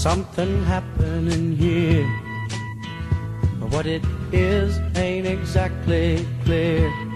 something happening here. But What it is ain't exactly clear.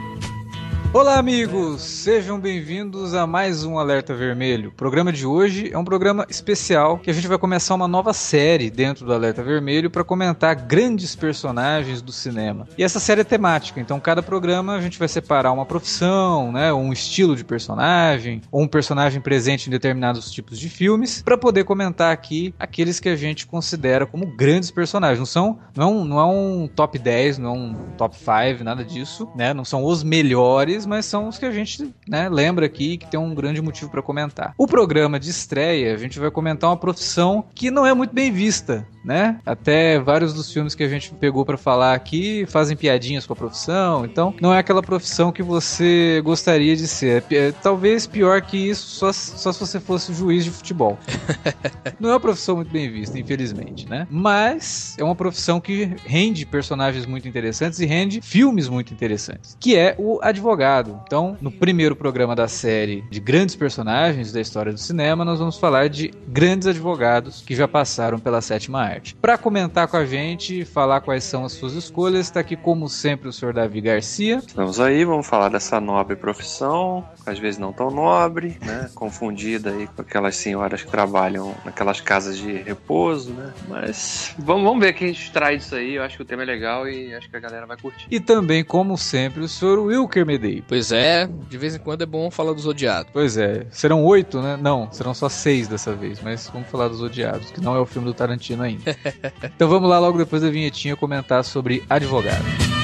Olá, amigos! Sejam bem-vindos a mais um Alerta Vermelho. O programa de hoje é um programa especial que a gente vai começar uma nova série dentro do Alerta Vermelho para comentar grandes personagens do cinema. E essa série é temática, então cada programa a gente vai separar uma profissão, né, um estilo de personagem, ou um personagem presente em determinados tipos de filmes, para poder comentar aqui aqueles que a gente considera como grandes personagens. Não são, não é um, não é um top 10, não é um top 5, nada disso, né? Não são os melhores mas são os que a gente né, lembra aqui que tem um grande motivo para comentar. O programa de estreia, a gente vai comentar uma profissão que não é muito bem vista, né? Até vários dos filmes que a gente pegou para falar aqui fazem piadinhas com a profissão, então não é aquela profissão que você gostaria de ser. É, talvez pior que isso, só, só se você fosse juiz de futebol. não é uma profissão muito bem vista, infelizmente, né? Mas é uma profissão que rende personagens muito interessantes e rende filmes muito interessantes, que é o advogado então, no primeiro programa da série de grandes personagens da história do cinema, nós vamos falar de grandes advogados que já passaram pela sétima arte. Para comentar com a gente, falar quais são as suas escolhas, está aqui como sempre o senhor Davi Garcia. Estamos aí, vamos falar dessa nobre profissão, às vezes não tão nobre, né? Confundida aí com aquelas senhoras que trabalham naquelas casas de repouso, né? Mas vamos, vamos ver o que a gente traz disso aí. Eu acho que o tema é legal e acho que a galera vai curtir. E também, como sempre, o senhor Wilker Medeiros. Pois é, de vez em quando é bom falar dos odiados. Pois é, serão oito, né? Não, serão só seis dessa vez, mas vamos falar dos odiados, que não é o filme do Tarantino ainda. então vamos lá logo depois da vinhetinha comentar sobre Advogado.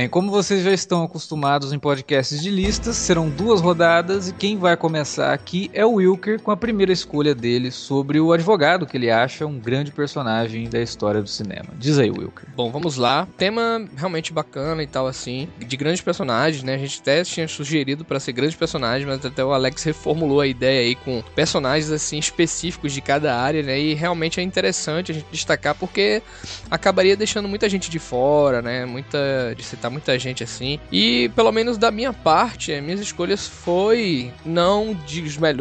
Bem, como vocês já estão acostumados em podcasts de listas, serão duas rodadas e quem vai começar aqui é o Wilker com a primeira escolha dele sobre o advogado que ele acha um grande personagem da história do cinema. Diz aí, Wilker. Bom, vamos lá. Tema realmente bacana e tal assim, de grandes personagens, né? A gente até tinha sugerido para ser grandes personagens, mas até o Alex reformulou a ideia aí com personagens assim específicos de cada área, né? E realmente é interessante a gente destacar porque acabaria deixando muita gente de fora, né? Muita de citar muita gente assim. E pelo menos da minha parte, as minhas escolhas foi não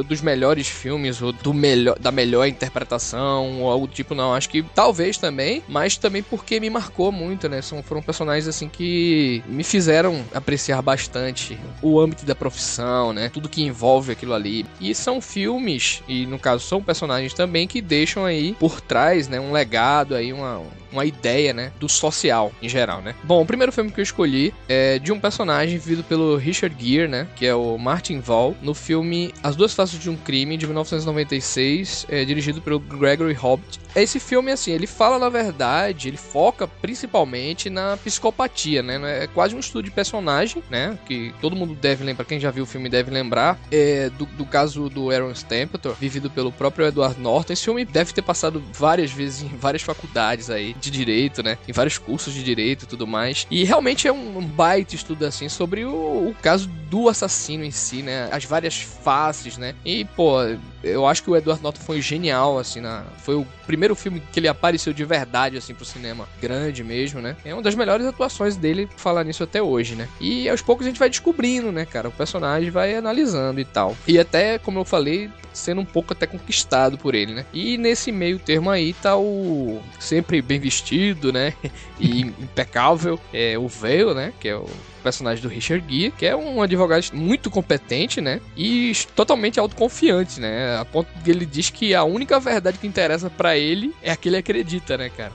dos melhores filmes ou do melhor, da melhor interpretação ou algo do tipo, não. Acho que talvez também, mas também porque me marcou muito, né? São, foram personagens assim que me fizeram apreciar bastante o âmbito da profissão, né? Tudo que envolve aquilo ali. E são filmes, e no caso são personagens também que deixam aí por trás, né? Um legado aí, uma, uma ideia, né? Do social em geral, né? Bom, o primeiro filme que eu escolhi é de um personagem vivido pelo Richard Gere, né? Que é o Martin Val, no filme As Duas Faces de um Crime, de 1996, é, dirigido pelo Gregory Hobbit. Esse filme, assim, ele fala, na verdade, ele foca principalmente na psicopatia, né? É quase um estudo de personagem, né? Que todo mundo deve lembrar, quem já viu o filme deve lembrar, é, do, do caso do Aaron Stempleton, vivido pelo próprio Edward Norton. Esse filme deve ter passado várias vezes em várias faculdades aí de direito, né? Em vários cursos de direito e tudo mais. E realmente é um baita estudo assim sobre o, o caso do assassino em si, né? As várias faces, né? E, pô, eu acho que o Edward Norton foi genial, assim, na, foi o primeiro filme que ele apareceu de verdade, assim, pro cinema grande mesmo, né? É uma das melhores atuações dele falar nisso até hoje, né? E aos poucos a gente vai descobrindo, né, cara? O personagem vai analisando e tal. E até, como eu falei, sendo um pouco até conquistado por ele, né? E nesse meio termo aí tá o sempre bem vestido, né? E impecável, é o Veil, né? Que é o personagem do Richard Gere, que é um advogado muito competente, né? E totalmente autoconfiante, né? A ponto que ele diz que a única verdade que interessa para ele é a que ele acredita, né, cara?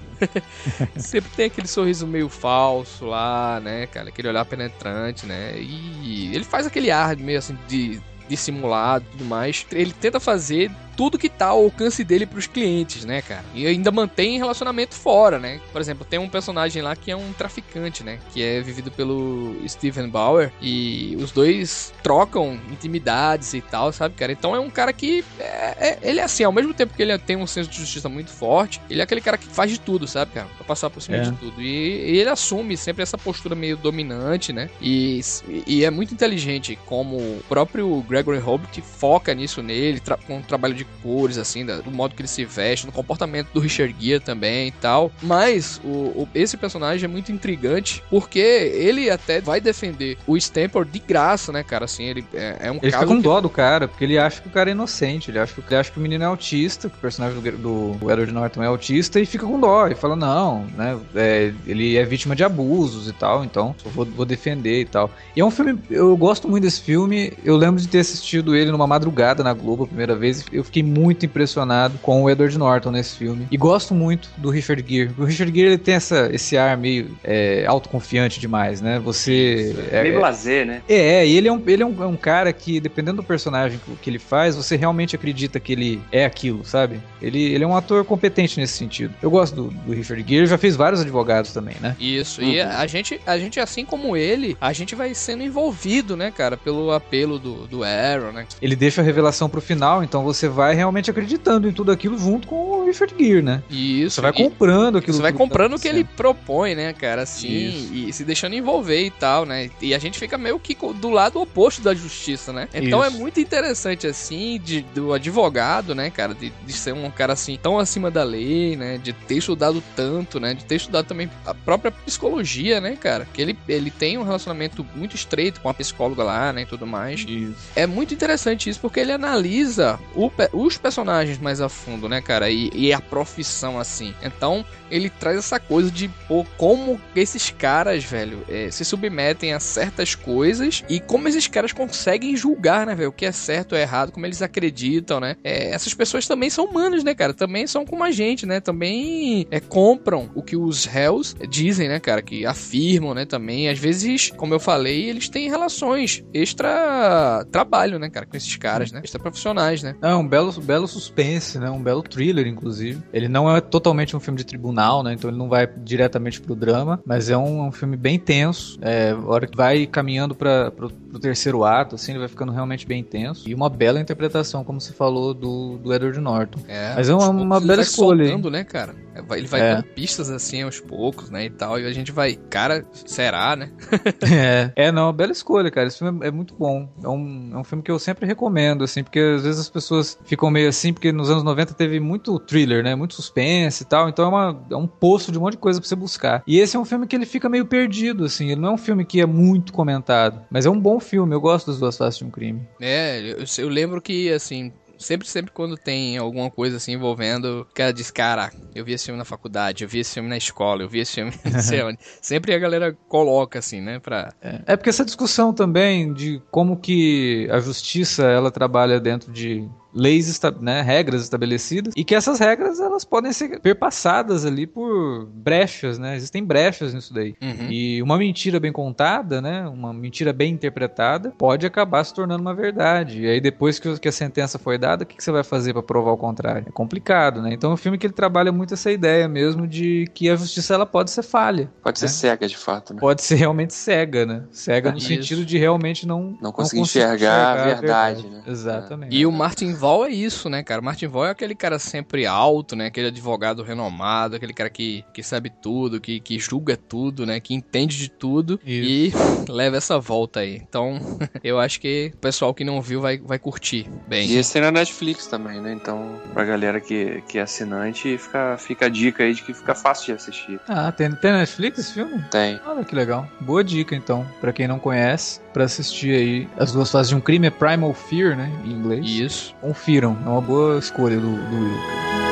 Sempre tem aquele sorriso meio falso lá, né, cara? Aquele olhar penetrante, né? E ele faz aquele ar meio assim de dissimulado e tudo mais. Ele tenta fazer tudo que tá ao alcance dele pros clientes, né, cara? E ainda mantém relacionamento fora, né? Por exemplo, tem um personagem lá que é um traficante, né? Que é vivido pelo Steven Bauer. E os dois trocam intimidades e tal, sabe, cara? Então é um cara que. É, é, ele é assim, ao mesmo tempo que ele tem um senso de justiça muito forte, ele é aquele cara que faz de tudo, sabe, cara? Pra passar por cima é. de tudo. E, e, ele assume sempre essa postura meio dominante, né? E, e é muito inteligente como o próprio Gregory Hobbit foca nisso nele, com um trabalho de de cores, assim, do modo que ele se veste, no comportamento do Richard Gere também e tal. Mas o, o, esse personagem é muito intrigante porque ele até vai defender o Stampor de graça, né, cara? Assim, ele é, é um Ele fica com dó do cara, porque ele acha que o cara é inocente, ele acha que, ele acha que o menino é autista, que o personagem do, do Edward Norton é autista e fica com dó. E fala, não, né? É, ele é vítima de abusos e tal, então vou, vou defender e tal. E é um filme, eu gosto muito desse filme, eu lembro de ter assistido ele numa madrugada na Globo a primeira vez, eu fiquei muito impressionado com o Edward Norton nesse filme. E gosto muito do Richard Gere. O Richard Gere ele tem essa, esse ar meio é, autoconfiante demais, né? Você. É, meio blazer, né? É, e ele é, um, ele é um, é um cara que, dependendo do personagem que, ele faz, você realmente acredita que ele é aquilo, sabe? Ele, ele é um ator competente nesse sentido. Eu gosto do, do Richard Gere, já fez vários advogados também, né? Isso, uhum. e a gente, a gente, assim como ele, a gente vai sendo envolvido, né, cara, pelo apelo do, do Aaron, né? Ele deixa a revelação pro final, então você vai vai realmente acreditando em tudo aquilo junto com o Richard Gere, né? Isso. Você vai comprando aquilo. Você vai comprando tá o que ele propõe, né, cara? Assim, Isso. e se deixando envolver e tal, né? E a gente fica meio que do lado oposto da justiça, né? Então Isso. é muito interessante, assim, de, do advogado, né, cara? De, de ser um cara assim, tão acima da lei, né? De ter estudado tanto, né? De ter estudado também a própria psicologia, né, cara? Que ele, ele tem um relacionamento muito estreito com a psicóloga lá, né? E tudo mais. Isso. É muito interessante isso porque ele analisa o, os personagens mais a fundo, né, cara? E, e, a profissão, assim. Então, ele traz essa coisa de, pô, como esses caras, velho, é, se submetem a certas coisas e como esses caras conseguem julgar, né, velho, o que é certo ou errado, como eles acreditam, né? É, essas pessoas também são humanos, né, cara? Também são como a gente, né? Também é, compram o que os réus dizem, né, cara? Que afirmam, né, também. Às vezes, como eu falei, eles têm relações extra trabalho, né, cara, com esses caras, né? Extra profissionais, né? É um belo, belo suspense, né? Um belo thriller, inclusive. Ele não é totalmente um filme de tribunal, né? Então ele não vai diretamente pro drama, mas é um, um filme bem tenso. É, a hora que vai caminhando para pro, pro, terceiro ato, assim, ele vai ficando realmente bem tenso. E uma bela interpretação, como você falou, do, do Edward Norton. É, mas é uma, uma bela escolha. Soltando, né, cara? É, ele vai é. dando pistas assim aos poucos, né? E tal. E a gente vai, cara, será, né? é. É, não, bela escolha, cara. Esse filme é, é muito bom. É um, é um filme que eu sempre recomendo, assim, porque às vezes as pessoas ficam meio assim, porque nos anos 90 teve muito thriller, né? Muito suspense e tal. Então é, uma, é um poço de um monte de coisa pra você buscar. E esse é um filme que ele fica meio perdido, assim. Ele não é um filme que é muito comentado. Mas é um bom filme. Eu gosto das duas faces de um crime. É, eu, eu lembro que, assim, Sempre, sempre quando tem alguma coisa assim envolvendo, o cara diz, cara, eu vi esse filme na faculdade, eu vi esse filme na escola, eu vi esse filme não sei onde. Sempre a galera coloca assim, né, pra... É, é porque essa discussão também de como que a justiça, ela trabalha dentro de leis, né, regras estabelecidas e que essas regras elas podem ser perpassadas ali por brechas, né? Existem brechas nisso daí. Uhum. E uma mentira bem contada, né, uma mentira bem interpretada, pode acabar se tornando uma verdade. E aí depois que a sentença foi dada, o que você vai fazer para provar o contrário? É complicado, né? Então é um filme que ele trabalha muito essa ideia mesmo de que a justiça ela pode ser falha. Pode né? ser cega de fato, né? Pode ser realmente cega, né? Cega é no isso. sentido de realmente não não conseguir enxergar, enxergar, a verdade, a verdade. né? Exatamente. E o Martin Val é isso, né, cara? Martin Val é aquele cara sempre alto, né? Aquele advogado renomado, aquele cara que, que sabe tudo, que, que julga tudo, né? Que entende de tudo isso. e leva essa volta aí. Então, eu acho que o pessoal que não viu vai, vai curtir bem. E esse tem na Netflix também, né? Então, pra galera que, que é assinante, fica, fica a dica aí de que fica fácil de assistir. Ah, tem, tem na Netflix esse filme? Tem. Olha que legal. Boa dica, então, pra quem não conhece, pra assistir aí As Duas Fases de um Crime é Primal Fear, né? Em inglês. Isso. Confiram, é uma boa escolha do, do Will.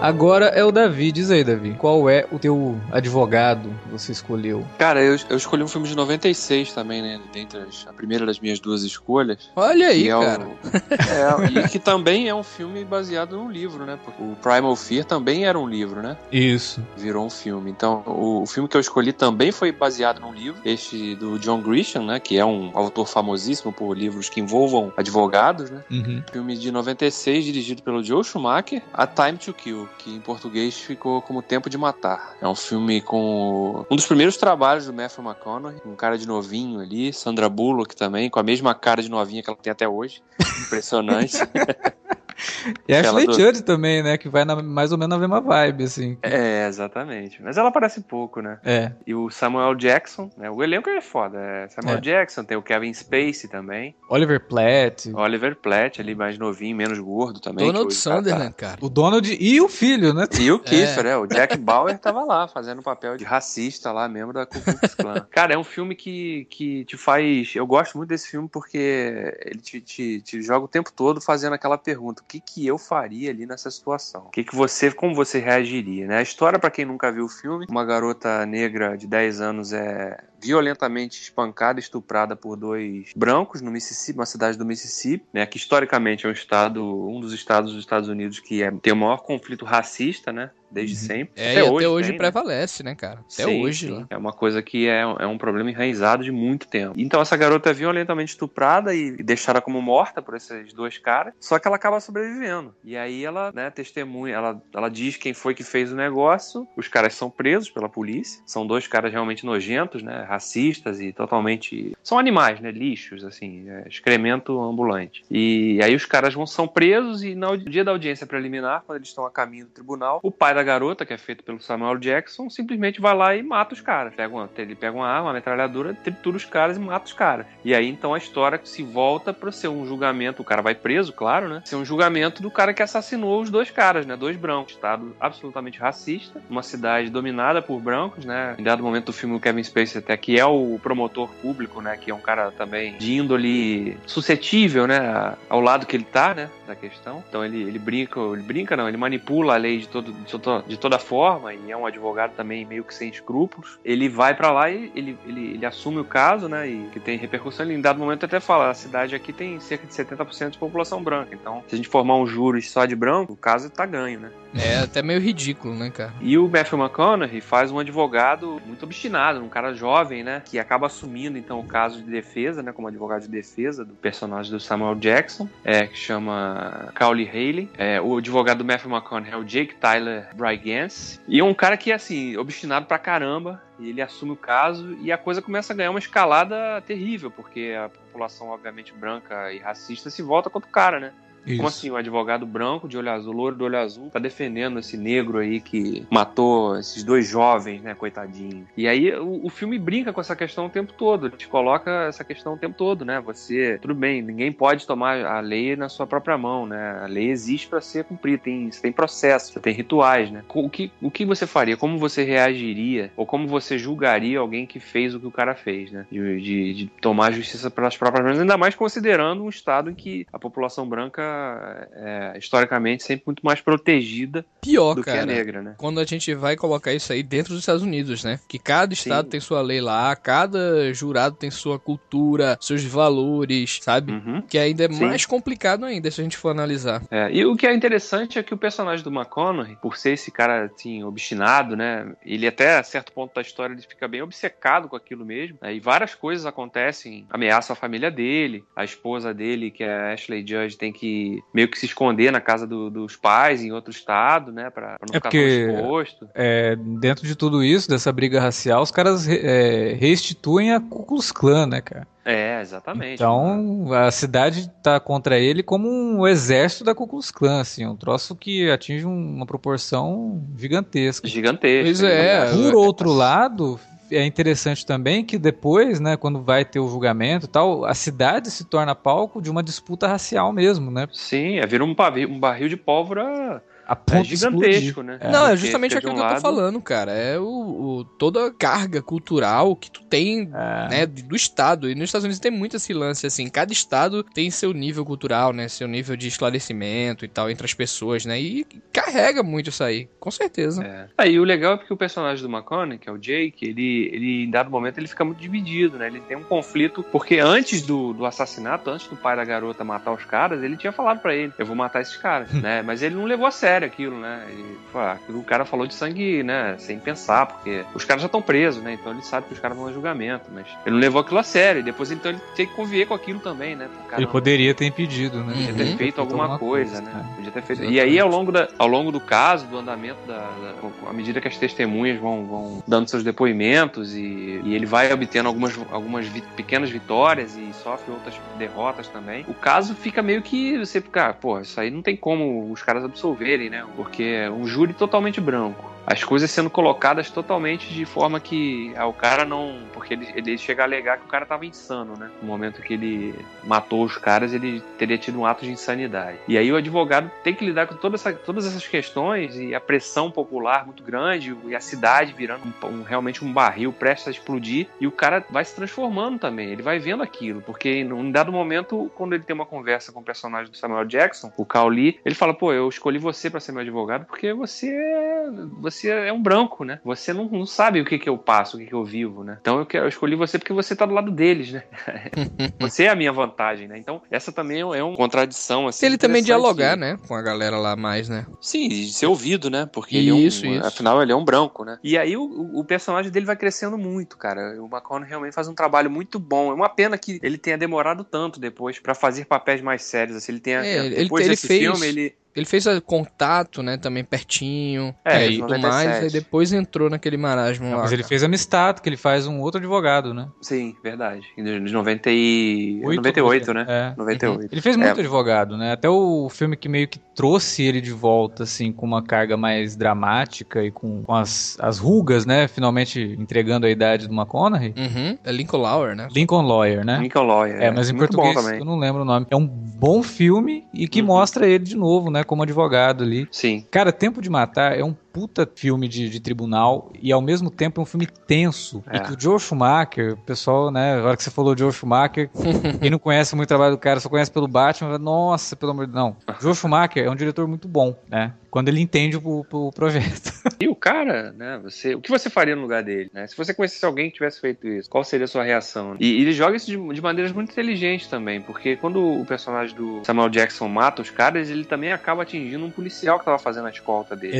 Agora é o Davi. Diz aí, Davi. Qual é o teu advogado que você escolheu? Cara, eu, eu escolhi um filme de 96 também, né? Dentre as, a primeira das minhas duas escolhas. Olha aí, é cara. O, é, e que também é um filme baseado num livro, né? Porque o Primal Fear também era um livro, né? Isso. Virou um filme. Então, o, o filme que eu escolhi também foi baseado num livro. Este do John Grisham, né? Que é um autor famosíssimo por livros que envolvam advogados, né? Uhum. Filme de 96, dirigido pelo Joe Schumacher. A Time to Kill que em português ficou como Tempo de Matar. É um filme com um dos primeiros trabalhos do Matthew McConaughey, um cara de novinho ali, Sandra Bullock também, com a mesma cara de novinha que ela tem até hoje. Impressionante. E a Ashley do... Judd também, né? Que vai na, mais ou menos na mesma vibe, assim. É, exatamente. Mas ela aparece pouco, né? É. E o Samuel Jackson, né? O elenco é foda. É Samuel é. Jackson, tem o Kevin Spacey também. Oliver Platt. Oliver Platt, ali mais novinho, menos gordo também. Donald Sunderland, tá... cara. O Donald e o filho, né? E o Kiefer, é. é. O Jack Bauer tava lá, fazendo o papel de racista lá, membro da Ku Klux Klan. cara, é um filme que, que te faz... Eu gosto muito desse filme porque ele te, te, te joga o tempo todo fazendo aquela pergunta que, que eu faria ali nessa situação? O que, que você, como você reagiria, né? A história, para quem nunca viu o filme, uma garota negra de 10 anos é violentamente espancada e estuprada por dois brancos no Mississippi, uma cidade do Mississippi, né, que historicamente é um estado, um dos estados dos Estados Unidos que é, tem o maior conflito racista, né, desde uhum. sempre. É, até, e hoje, até hoje tem, né? prevalece, né, cara? Até sim, hoje. Sim. É uma coisa que é, é um problema enraizado de muito tempo. Então essa garota é violentamente estuprada e deixada como morta por esses dois caras, só que ela acaba sobrevivendo. E aí ela, né, testemunha, ela, ela diz quem foi que fez o negócio, os caras são presos pela polícia, são dois caras realmente nojentos, né, racistas e totalmente... São animais, né, lixos, assim, é excremento ambulante. E aí os caras vão, são presos e no dia da audiência preliminar, quando eles estão a caminho do tribunal, o pai da garota, que é feito pelo Samuel Jackson, simplesmente vai lá e mata os caras. Pega uma, ele pega uma arma, uma metralhadora, tritura os caras e mata os caras. E aí então a história se volta para ser um julgamento, o cara vai preso, claro, né? Ser um julgamento do cara que assassinou os dois caras, né? Dois brancos. Estado absolutamente racista, uma cidade dominada por brancos, né? Em dado momento do filme o Kevin Spacey até que é o promotor público, né? Que é um cara também de índole suscetível, né? Ao lado que ele tá, né? Da questão. Então ele, ele brinca, ele brinca não, ele manipula a lei de todo, de toda forma, e é um advogado também meio que sem escrúpulos, ele vai para lá e ele, ele, ele assume o caso, né? E que tem repercussão. Ele, em dado momento, até fala: a cidade aqui tem cerca de 70% de população branca. Então, se a gente formar um júri só de branco, o caso tá ganho, né? É até meio ridículo, né, cara? E o Matthew McConaughey faz um advogado muito obstinado, um cara jovem, né? Que acaba assumindo, então, o caso de defesa, né? Como advogado de defesa do personagem do Samuel Jackson, é, que chama Cowley Haley. É, o advogado do Matthew McConaughey é o Jake Tyler Brygance. E é um cara que assim, obstinado pra caramba. Ele assume o caso e a coisa começa a ganhar uma escalada terrível, porque a população, obviamente, branca e racista se volta contra o cara, né? Isso. Como assim, um advogado branco de olho azul, louro de olho azul, tá defendendo esse negro aí que matou esses dois jovens, né, coitadinho. E aí o, o filme brinca com essa questão o tempo todo, ele te coloca essa questão o tempo todo, né? Você, tudo bem, ninguém pode tomar a lei na sua própria mão, né? A lei existe para ser cumprida, tem, você tem processo, você tem rituais, né? O que, o que você faria? Como você reagiria? Ou como você julgaria alguém que fez o que o cara fez, né? De, de, de tomar a justiça pelas próprias mãos, ainda mais considerando um estado em que a população branca é, historicamente sempre muito mais protegida Pior, do cara, que a negra, né? Quando a gente vai colocar isso aí dentro dos Estados Unidos, né? Que cada estado Sim. tem sua lei lá, cada jurado tem sua cultura, seus valores, sabe? Uhum. Que ainda é Sim. mais complicado ainda se a gente for analisar. É, e o que é interessante é que o personagem do McConaughey, por ser esse cara assim, obstinado, né? Ele até a certo ponto da história ele fica bem obcecado com aquilo mesmo. Né? E várias coisas acontecem, ameaça a família dele, a esposa dele, que é a Ashley Judge, tem que meio que se esconder na casa do, dos pais em outro estado, né? Pra, pra não É ficar porque- tão exposto. É, dentro de tudo isso, dessa briga racial, os caras é, restituem a Ku Klux Klan, né, cara? É, exatamente. Então, a cidade tá contra ele como um exército da Ku Klux Klan, assim, um troço que atinge um- uma proporção gigantesca. Gigantesco. Pois é. Por outro lado, é interessante também que depois, né, quando vai ter o julgamento e tal, a cidade se torna palco de uma disputa racial mesmo, né? Sim, é, vira um, um barril de pólvora A é, ponto de explodir. gigantesco, né? Não, é justamente aquilo um que eu tô lado- falando, cara. É o, o- toda a carga cultural que tu tem, É. né, do estado. E nos Estados Unidos tem muito esse lance, assim. Cada estado tem seu nível cultural, né? Seu nível de esclarecimento e tal entre as pessoas, né? E carrega muito isso aí, com certeza. É. Aí o legal é porque o personagem do McConaughey, que é o Jake, ele, ele em dado momento ele fica muito dividido, né? Ele tem um conflito, porque antes do, do assassinato, antes do pai da garota matar os caras, ele tinha falado pra ele, eu vou matar esses caras, né? Mas ele não levou a sério aquilo, né? Ele, pô, o cara falou de sangue, né? Sem pensar, porque os caras já estão presos, né? Então ele sabe que os caras vão a julgamento, mas ele não levou aquilo a sério. E depois então ele tem que conviver com aquilo também, né? Cara Ele não- poderia ter impedido, né? Podia ter Uhum. feito alguma coisa, né? é. Podia ter feito. Exatamente. E aí, ao longo, da, ao longo do caso, do andamento, da, da- à medida que as testemunhas vão, vão dando seus depoimentos e, e ele vai obtendo algumas, algumas vi- pequenas vitórias e sofre outras derrotas também, o caso fica meio que você fica, pô, isso aí não tem como os caras absolverem, né? Porque é um júri totalmente branco. As coisas sendo colocadas totalmente de forma que ah, o cara não. Porque ele, ele chega a alegar que o cara tava insano, né? No momento que ele matou os caras, ele teria tido um ato de insanidade. E aí o advogado tem que lidar com toda essa- todas essas questões e a pressão popular muito grande e a cidade virando um- um- realmente um barril prestes a explodir. E o cara vai se transformando também, ele vai vendo aquilo. Porque em dado momento, quando ele tem uma conversa com o personagem do Samuel Jackson, o Cao Lee, ele fala: pô, eu escolhi você pra ser meu advogado porque você é, você é um branco, né? Você não, não sabe o que, que eu passo, o que, que eu vivo, né? Então eu, que- eu escolhi você porque você tá do lado deles, né? você é a minha vantagem, né? Então essa também é uma contradição, assim. ele também dialogar, né? Com a galera lá mais, né? Sim, de ser ouvido, né? Porque Isso, ele é um, isso. afinal ele é um branco, né? E aí o, o- personagem dele vai crescendo muito, cara. O McConaughey realmente faz um trabalho muito bom. É uma pena que ele tenha demorado tanto depois pra fazer papéis mais sérios. Assim, ele tenha É, ele- depois ele desse fez- filme ele Ele fez contato, né? Também pertinho. É, e em tudo 97. mais. Aí depois entrou naquele marasmo lá. Mas ele cara. fez amistade, que ele faz um outro advogado, né? sim, verdade. De 90 e... Oito, 98, né? É. 98. Ele fez muito É. advogado, né? Até o filme que meio que trouxe ele de volta, assim, com uma carga mais dramática e com, com as, as rugas, né? Finalmente entregando a idade do McConaughey. Uhum. É Lincoln Lauer, né? Lincoln Lawyer, né? Lincoln Lawyer. É, mas em muito português eu não lembro o nome. É um bom filme e que Uhum. mostra ele de novo, né? Como advogado ali. Sim. Cara, Tempo de Matar é um puta filme de, de tribunal e ao mesmo tempo é um filme tenso. É. E que o Joe Schumacher, o pessoal, né, na hora que você falou Joe Schumacher, quem não conhece muito o trabalho do cara, só conhece pelo Batman, nossa, pelo amor de Deus. Não. Joe Schumacher é um diretor muito bom, né? Quando ele entende o, o projeto. E o cara, né? Você, o que você faria no lugar dele? Né? Se você conhecesse alguém que tivesse feito isso, qual seria a sua reação? E, e ele joga isso de, de maneiras muito inteligentes também, porque quando o personagem do Samuel Jackson mata os caras, ele também acaba atingindo um policial que tava fazendo a escolta dele.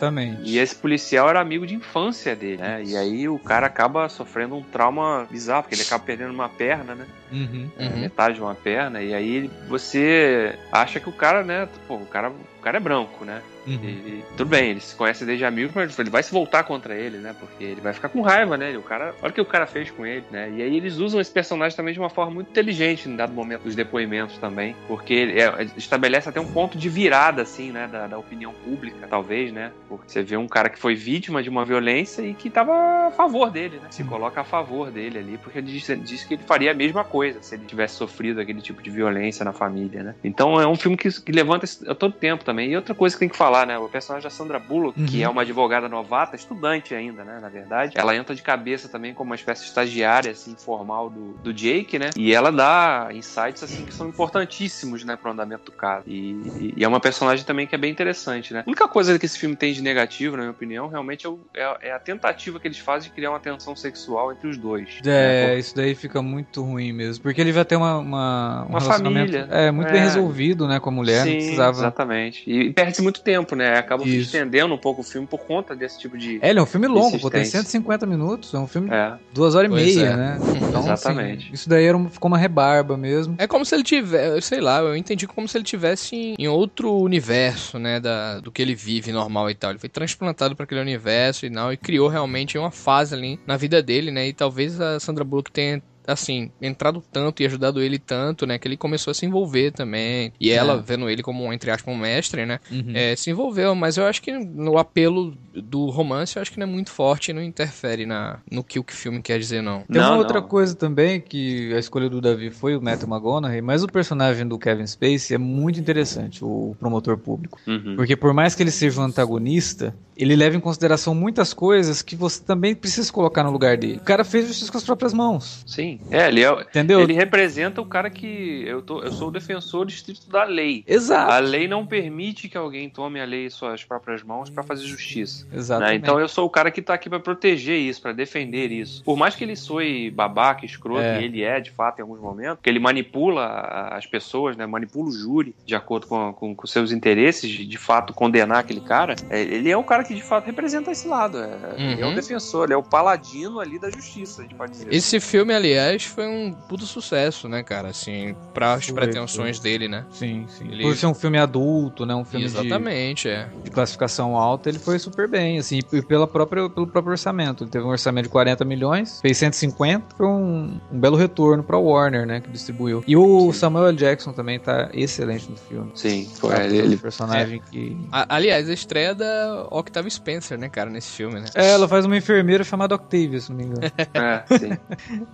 Exatamente. E esse policial era amigo de infância dele, né? E aí o cara acaba sofrendo um trauma bizarro, porque ele acaba perdendo uma perna, né? Uhum. É, Uhum. metade de uma perna, e aí você acha que o cara, né? Pô, o cara, o cara é branco, né? Uhum. Ele- tudo bem, ele se conhece desde amigo, mas ele vai se voltar contra ele, né? Porque ele vai ficar com raiva, né? O cara, olha o que o cara fez com ele, né? E aí eles usam esse personagem também de uma forma muito inteligente em dado momento dos depoimentos também, porque ele é- estabelece até um ponto de virada, assim, né? Da, da opinião pública, talvez, né? Porque você vê um cara que foi vítima de uma violência e que estava a favor dele, né? Se coloca a favor dele ali, porque ele diz, diz que ele faria a mesma coisa se ele tivesse sofrido aquele tipo de violência na família, né? Então é um filme que, que levanta esse- a todo tempo também. E outra coisa que tem que falar, né? O personagem da Sandra Bullock, Uhum. que é uma advogada novata, estudante ainda, né? Na verdade, ela entra de cabeça também como uma espécie de estagiária, assim, formal do, do Jake, né? E ela dá insights, assim, que são importantíssimos, né? Pro andamento do caso. E, e- e é uma personagem também que é bem interessante, né? A única coisa que esse filme tem de negativo, na minha opinião, realmente é, o- é- é a tentativa que eles fazem de criar uma tensão sexual entre os dois. É, né? isso daí fica muito ruim mesmo. Porque ele já tem uma, uma, um Uma família. é, muito bem É. resolvido, né, com a mulher. Sim, não precisava. exatamente. Exatamente. E perde-se muito tempo, né? Acaba estendendo um pouco o filme por conta desse tipo de. É, ele é um filme longo, pô, tem 150 minutos, é um filme é. duas horas pois e meia, é. né? Então, assim, exatamente. Assim, isso daí era, ficou uma rebarba mesmo. É como se ele tivesse, sei lá, eu entendi como se ele tivesse em, em outro universo, né, da, do que ele vive normal e tal. Ele foi transplantado para aquele universo e tal, e criou realmente uma fase ali na vida dele, né? E talvez a Sandra Bullock tenha assim, entrado tanto e ajudado ele tanto, né? Que ele começou a se envolver também. E ela, é. vendo ele como, entre aspas, um mestre, né? Uhum. É, se envolveu. Mas eu acho que no apelo do romance, eu acho que não é muito forte e não interfere na, no que o filme quer dizer, não. Tem não, uma outra coisa também, que a escolha do Davi foi o Matthew McConaughey, mas o personagem do Kevin Spacey é muito interessante, o promotor público. Uhum. Porque por mais que ele seja um antagonista, ele leva em consideração muitas coisas que você também precisa colocar no lugar dele. O cara fez justiça com as próprias mãos. Sim. É, ele é, Entendeu? Ele representa o cara que eu, tô, eu sou o defensor estrito da lei. Exato. A lei não permite que alguém tome a lei em suas próprias mãos para fazer justiça. Exatamente. Né? Então eu sou o cara que tá aqui para proteger isso, para defender isso. Por mais que ele soe babaca, escroto, é. e ele é de fato em alguns momentos, que ele manipula as pessoas, né? Manipula o júri de acordo com, com, com seus interesses, de, de, fato condenar aquele cara. É, ele é um cara que de fato representa esse lado. É, uhum. Ele é o defensor, ele é o paladino ali da justiça, a gente pode dizer. Esse filme, aliás, foi um puto sucesso, né, cara? Assim, para as pretensões foi. dele, né? Sim, sim. Ele... Por ser um filme adulto, né? Um filme Exatamente, de, é. de classificação alta, ele foi super bem, assim, e pela própria, pelo próprio orçamento. Ele teve um orçamento de 40 milhões, fez 150, foi um, um belo retorno pra Warner, né? Que distribuiu. E o sim. Samuel L. Jackson também tá excelente no filme. Sim, foi tá, ele. personagem é. que. A, aliás, a estreia da Octavia Spencer, né, cara, nesse filme, né? É, ela faz uma enfermeira chamada Octavia, se não me engano. é, sim.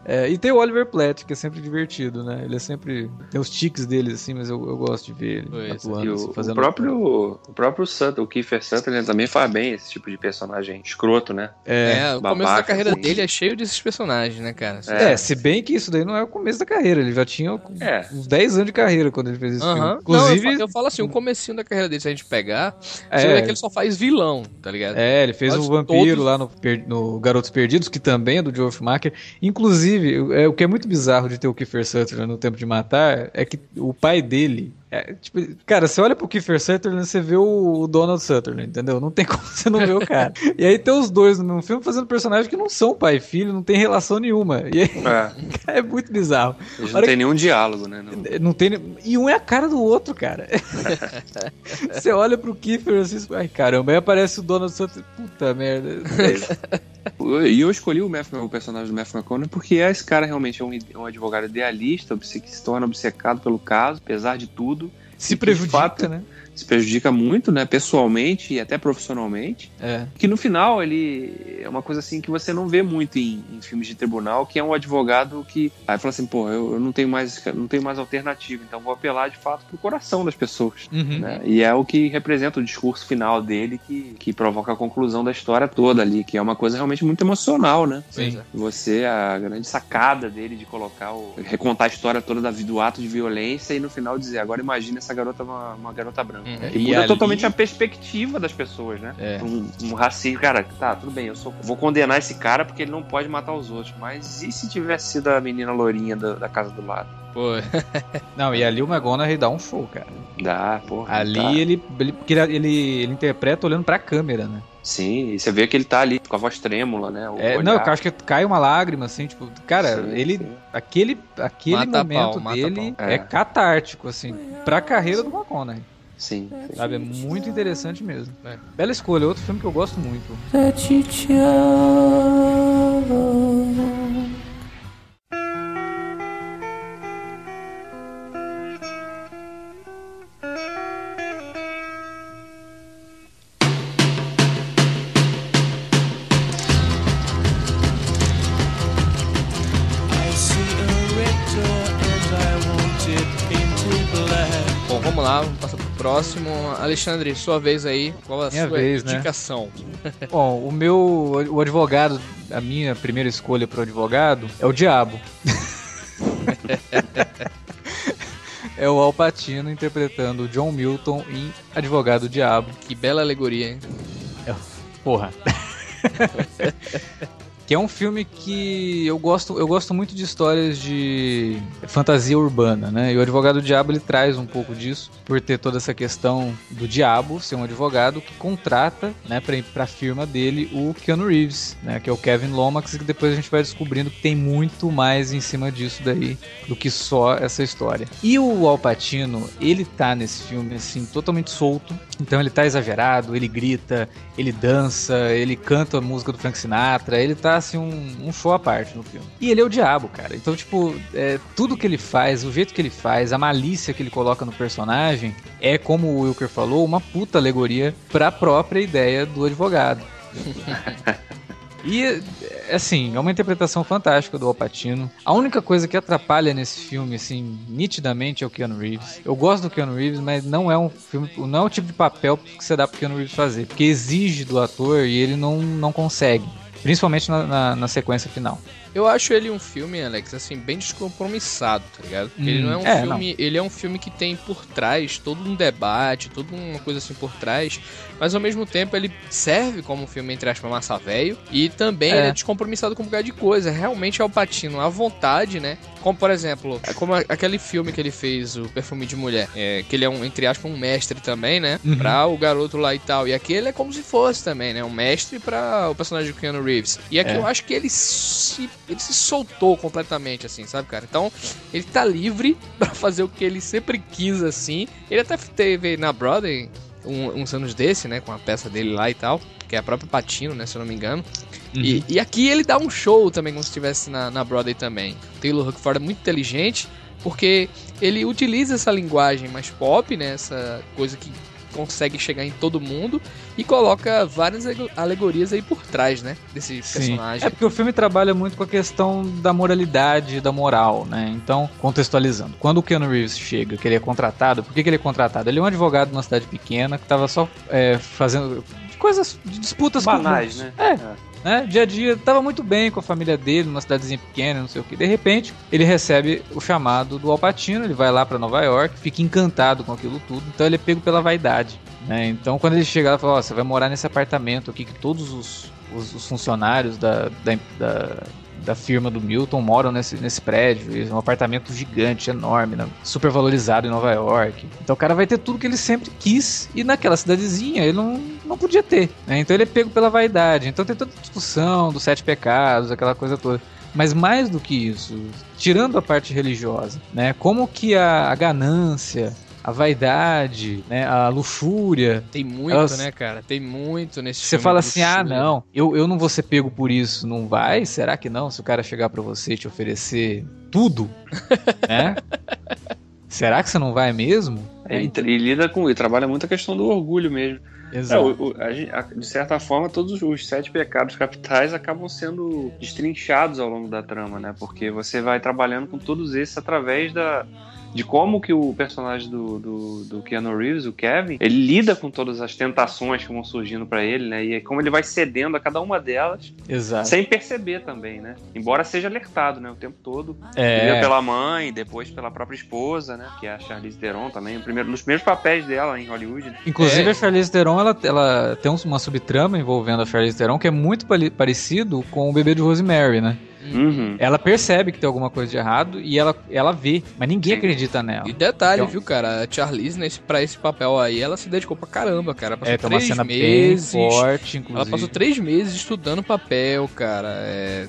É, e tem o Oliver Platt, que é sempre divertido, né? Ele é sempre. Tem os tiques dele, assim, mas eu, eu gosto de ver ele pois, atuando, o, assim, fazendo. O próprio, o próprio Santa, o Kiefer Sutherland também faz bem esse tipo de personagem escroto, né? É, é o começo da carreira assim. dele é cheio desses personagens, né, cara? É. é. se bem que isso daí não é o começo da carreira, ele já tinha é. uns 10 anos de carreira quando ele fez esse uh -huh. filme. Inclusive. Não, eu, falo, eu, falo, assim, o comecinho da carreira dele, se a gente pegar, é. você vê que ele só faz vilão, tá ligado? É, ele fez Mas o vampiro todos... lá no, no Garotos Perdidos, que também é do Joe Schumacher. Inclusive, é, o que é muito bizarro de ter o Kiefer Sutherland no Tempo de Matar é que o pai dele é, tipo, cara, você olha pro Kiefer Sutherland, você vê o Donald Sutherland, entendeu? Não tem como você não ver o cara. e aí tem os dois no mesmo filme fazendo personagens que não são pai e filho, não tem relação nenhuma. E aí, é. é muito bizarro. Eles não tem que... nenhum diálogo, né? Não... não tem E um é a cara do outro, cara. você olha pro Kiefer assim, ai caramba, aí aparece o Donald Sutherland, puta merda. E eu escolhi o, Matthew, o personagem do Matthew McConaughey porque esse cara realmente é um, um advogado idealista, que se torna obcecado pelo caso, apesar de tudo. Se prejudica, fato, né? Se prejudica muito, né, pessoalmente e até profissionalmente. É. Que no final ele é uma coisa assim que você não vê muito em, em filmes de tribunal, que é um advogado que aí fala assim, pô, eu, eu, não tenho mais não tenho mais alternativa, então vou apelar de fato pro coração das pessoas, uhum. né? E é o que representa o discurso final dele que, que provoca a conclusão da história toda ali, que é uma coisa realmente muito emocional, né? Sim. Você a grande sacada dele de colocar o recontar a história toda da, do ato de violência e no final dizer, agora imagina essa garota uma, uma garota branca. Uhum. E, e muda ali... totalmente a perspectiva das pessoas, né? É. Um, um racismo, cara, tá, tudo bem, eu sou, vou condenar esse cara porque ele não pode matar os outros. Mas e se tivesse sido a menina lourinha da, da casa do lado? Pô. não, e ali o McGonagall dá um show, cara. Dá, porra. Ali tá. ele, ele, ele, ele, interpreta olhando pra câmera, né? Sim, e você vê que ele tá ali com a voz trêmula, né? É, não, eu acho que cai uma lágrima, assim, tipo, cara, sim, ele. Sim. Aquele, aquele mata momento pau, dele é. é catártico, assim, pra carreira do McConaughey. Sim. Sabe? É muito interessante mesmo. É. Bela escolha, outro filme que eu gosto muito. Próximo. Alexandre, sua vez aí. Qual a minha sua vez, né? indicação? Né? Bom, o meu. O advogado, a minha primeira escolha para o advogado é o Diabo. é o Alpatino interpretando o John Milton em Advogado Diabo. Que bela alegoria, hein? É, porra. que é um filme que eu gosto, eu gosto muito de histórias de fantasia urbana, né? E o Advogado do Diabo ele traz um pouco disso, por ter toda essa questão do diabo ser um advogado que contrata, né, para a firma dele o Keanu Reeves, né, que é o Kevin Lomax, e que depois a gente vai descobrindo que tem muito mais em cima disso daí do que só essa história. E o Al Pacino, ele tá nesse filme assim totalmente solto, então ele tá exagerado, ele grita, ele dança, ele canta a música do Frank Sinatra, ele tá assim um, um show à parte no filme. E ele é o diabo, cara. Então, tipo, é, tudo que ele faz, o jeito que ele faz, a malícia que ele coloca no personagem, é, como o Wilker falou, uma puta alegoria pra própria ideia do advogado. E, assim, é uma interpretação fantástica do Alpatino. A única coisa que atrapalha nesse filme, assim, nitidamente é o Keanu Reeves. Eu gosto do Keanu Reeves, mas não é um filme, não é o tipo de papel que você dá pro Keanu Reeves fazer, porque exige do ator e ele não, não consegue. Principalmente na, na, na sequência final. Eu acho ele um filme, Alex, assim, bem descompromissado, tá ligado? Hum, ele não é um é, filme. Não. Ele é um filme que tem por trás todo um debate, toda uma coisa assim por trás. Mas ao mesmo tempo ele serve como um filme, entre aspas, massa velho. E também é. ele é descompromissado com um bocado de coisa. Realmente é o Patino à vontade, né? Como, por exemplo, é como aquele filme que ele fez, o Perfume de Mulher. É, que ele é um, entre aspas, um mestre também, né? Uhum. Pra o garoto lá e tal. E aqui ele é como se fosse também, né? Um mestre pra o personagem do Keanu Reeves. E aqui é. eu acho que ele se ele se soltou completamente, assim, sabe, cara? Então, ele tá livre para fazer o que ele sempre quis, assim. Ele até teve na Broadway um, uns anos desse, né, com a peça dele lá e tal, que é a própria Patino, né, se eu não me engano. Uhum. E, e, aqui ele dá um show também, como se estivesse na, na Broadway também. O Taylor Huckford é muito inteligente, porque ele utiliza essa linguagem mais pop, né, essa coisa que consegue chegar em todo mundo e coloca várias alegorias aí por trás, né? Desse Sim. personagem. É porque o filme trabalha muito com a questão da moralidade, da moral, né? Então, contextualizando. Quando o Keanu Reeves chega, que ele é contratado, por que, que ele é contratado? Ele é um advogado numa cidade pequena que estava só é, fazendo coisas, disputas Banais, com... né? É. é né? Dia a dia, tava muito bem com a família dele, numa cidadezinha pequena, não sei o que. De repente, ele recebe o chamado do Alpatino, ele vai lá para Nova York, fica encantado com aquilo tudo, então ele é pego pela vaidade. Né? Então, quando ele chega lá, fala: oh, você vai morar nesse apartamento aqui que todos os, os, os funcionários da, da, da da firma do Milton moram nesse, nesse prédio. É um apartamento gigante, enorme, né? super valorizado em Nova York. Então o cara vai ter tudo que ele sempre quis e naquela cidadezinha ele não, não podia ter. Né? Então ele é pego pela vaidade. Então tem toda a discussão dos sete pecados, aquela coisa toda. Mas mais do que isso, tirando a parte religiosa, né? Como que a, a ganância, a vaidade, né, a luxúria. Tem muito, elas... né, cara? Tem muito nesse Você fala assim, ah, não, eu, eu não vou ser pego por isso, não vai? Será que não? Se o cara chegar para você e te oferecer tudo, né? Será que você não vai mesmo? É, e, e lida com, e trabalha muito a questão do orgulho mesmo. Exato. É, o, o, a, a, de certa forma, todos os sete pecados capitais acabam sendo destrinchados ao longo da trama, né? Porque você vai trabalhando com todos esses através da, de como que o personagem do, do, do, Keanu Reeves, o Kevin, ele lida com todas as tentações que vão surgindo para ele, né? E é como ele vai cedendo a cada uma delas, Exato. sem perceber também, né? Embora seja alertado, né? O tempo todo, é. pela mãe, depois pela própria esposa, né? Que é a Charlize Theron também, primeiro, nos primeiros papéis dela em Hollywood. Né? Inclusive é. a Charlize Theron, ela, ela tem uma subtrama envolvendo a Charlize Theron que é muito parecido com o bebê de Rosemary, né? Uhum. Ela percebe que tem alguma coisa de errado e ela, ela vê, mas ninguém Sim. acredita nela. E detalhe, então, viu, cara? A Charlize, nesse, pra esse papel aí, ela se dedicou pra caramba, cara. Passou é, tem uma cena meses, bem forte, inclusive. Ela passou três meses estudando papel, cara. É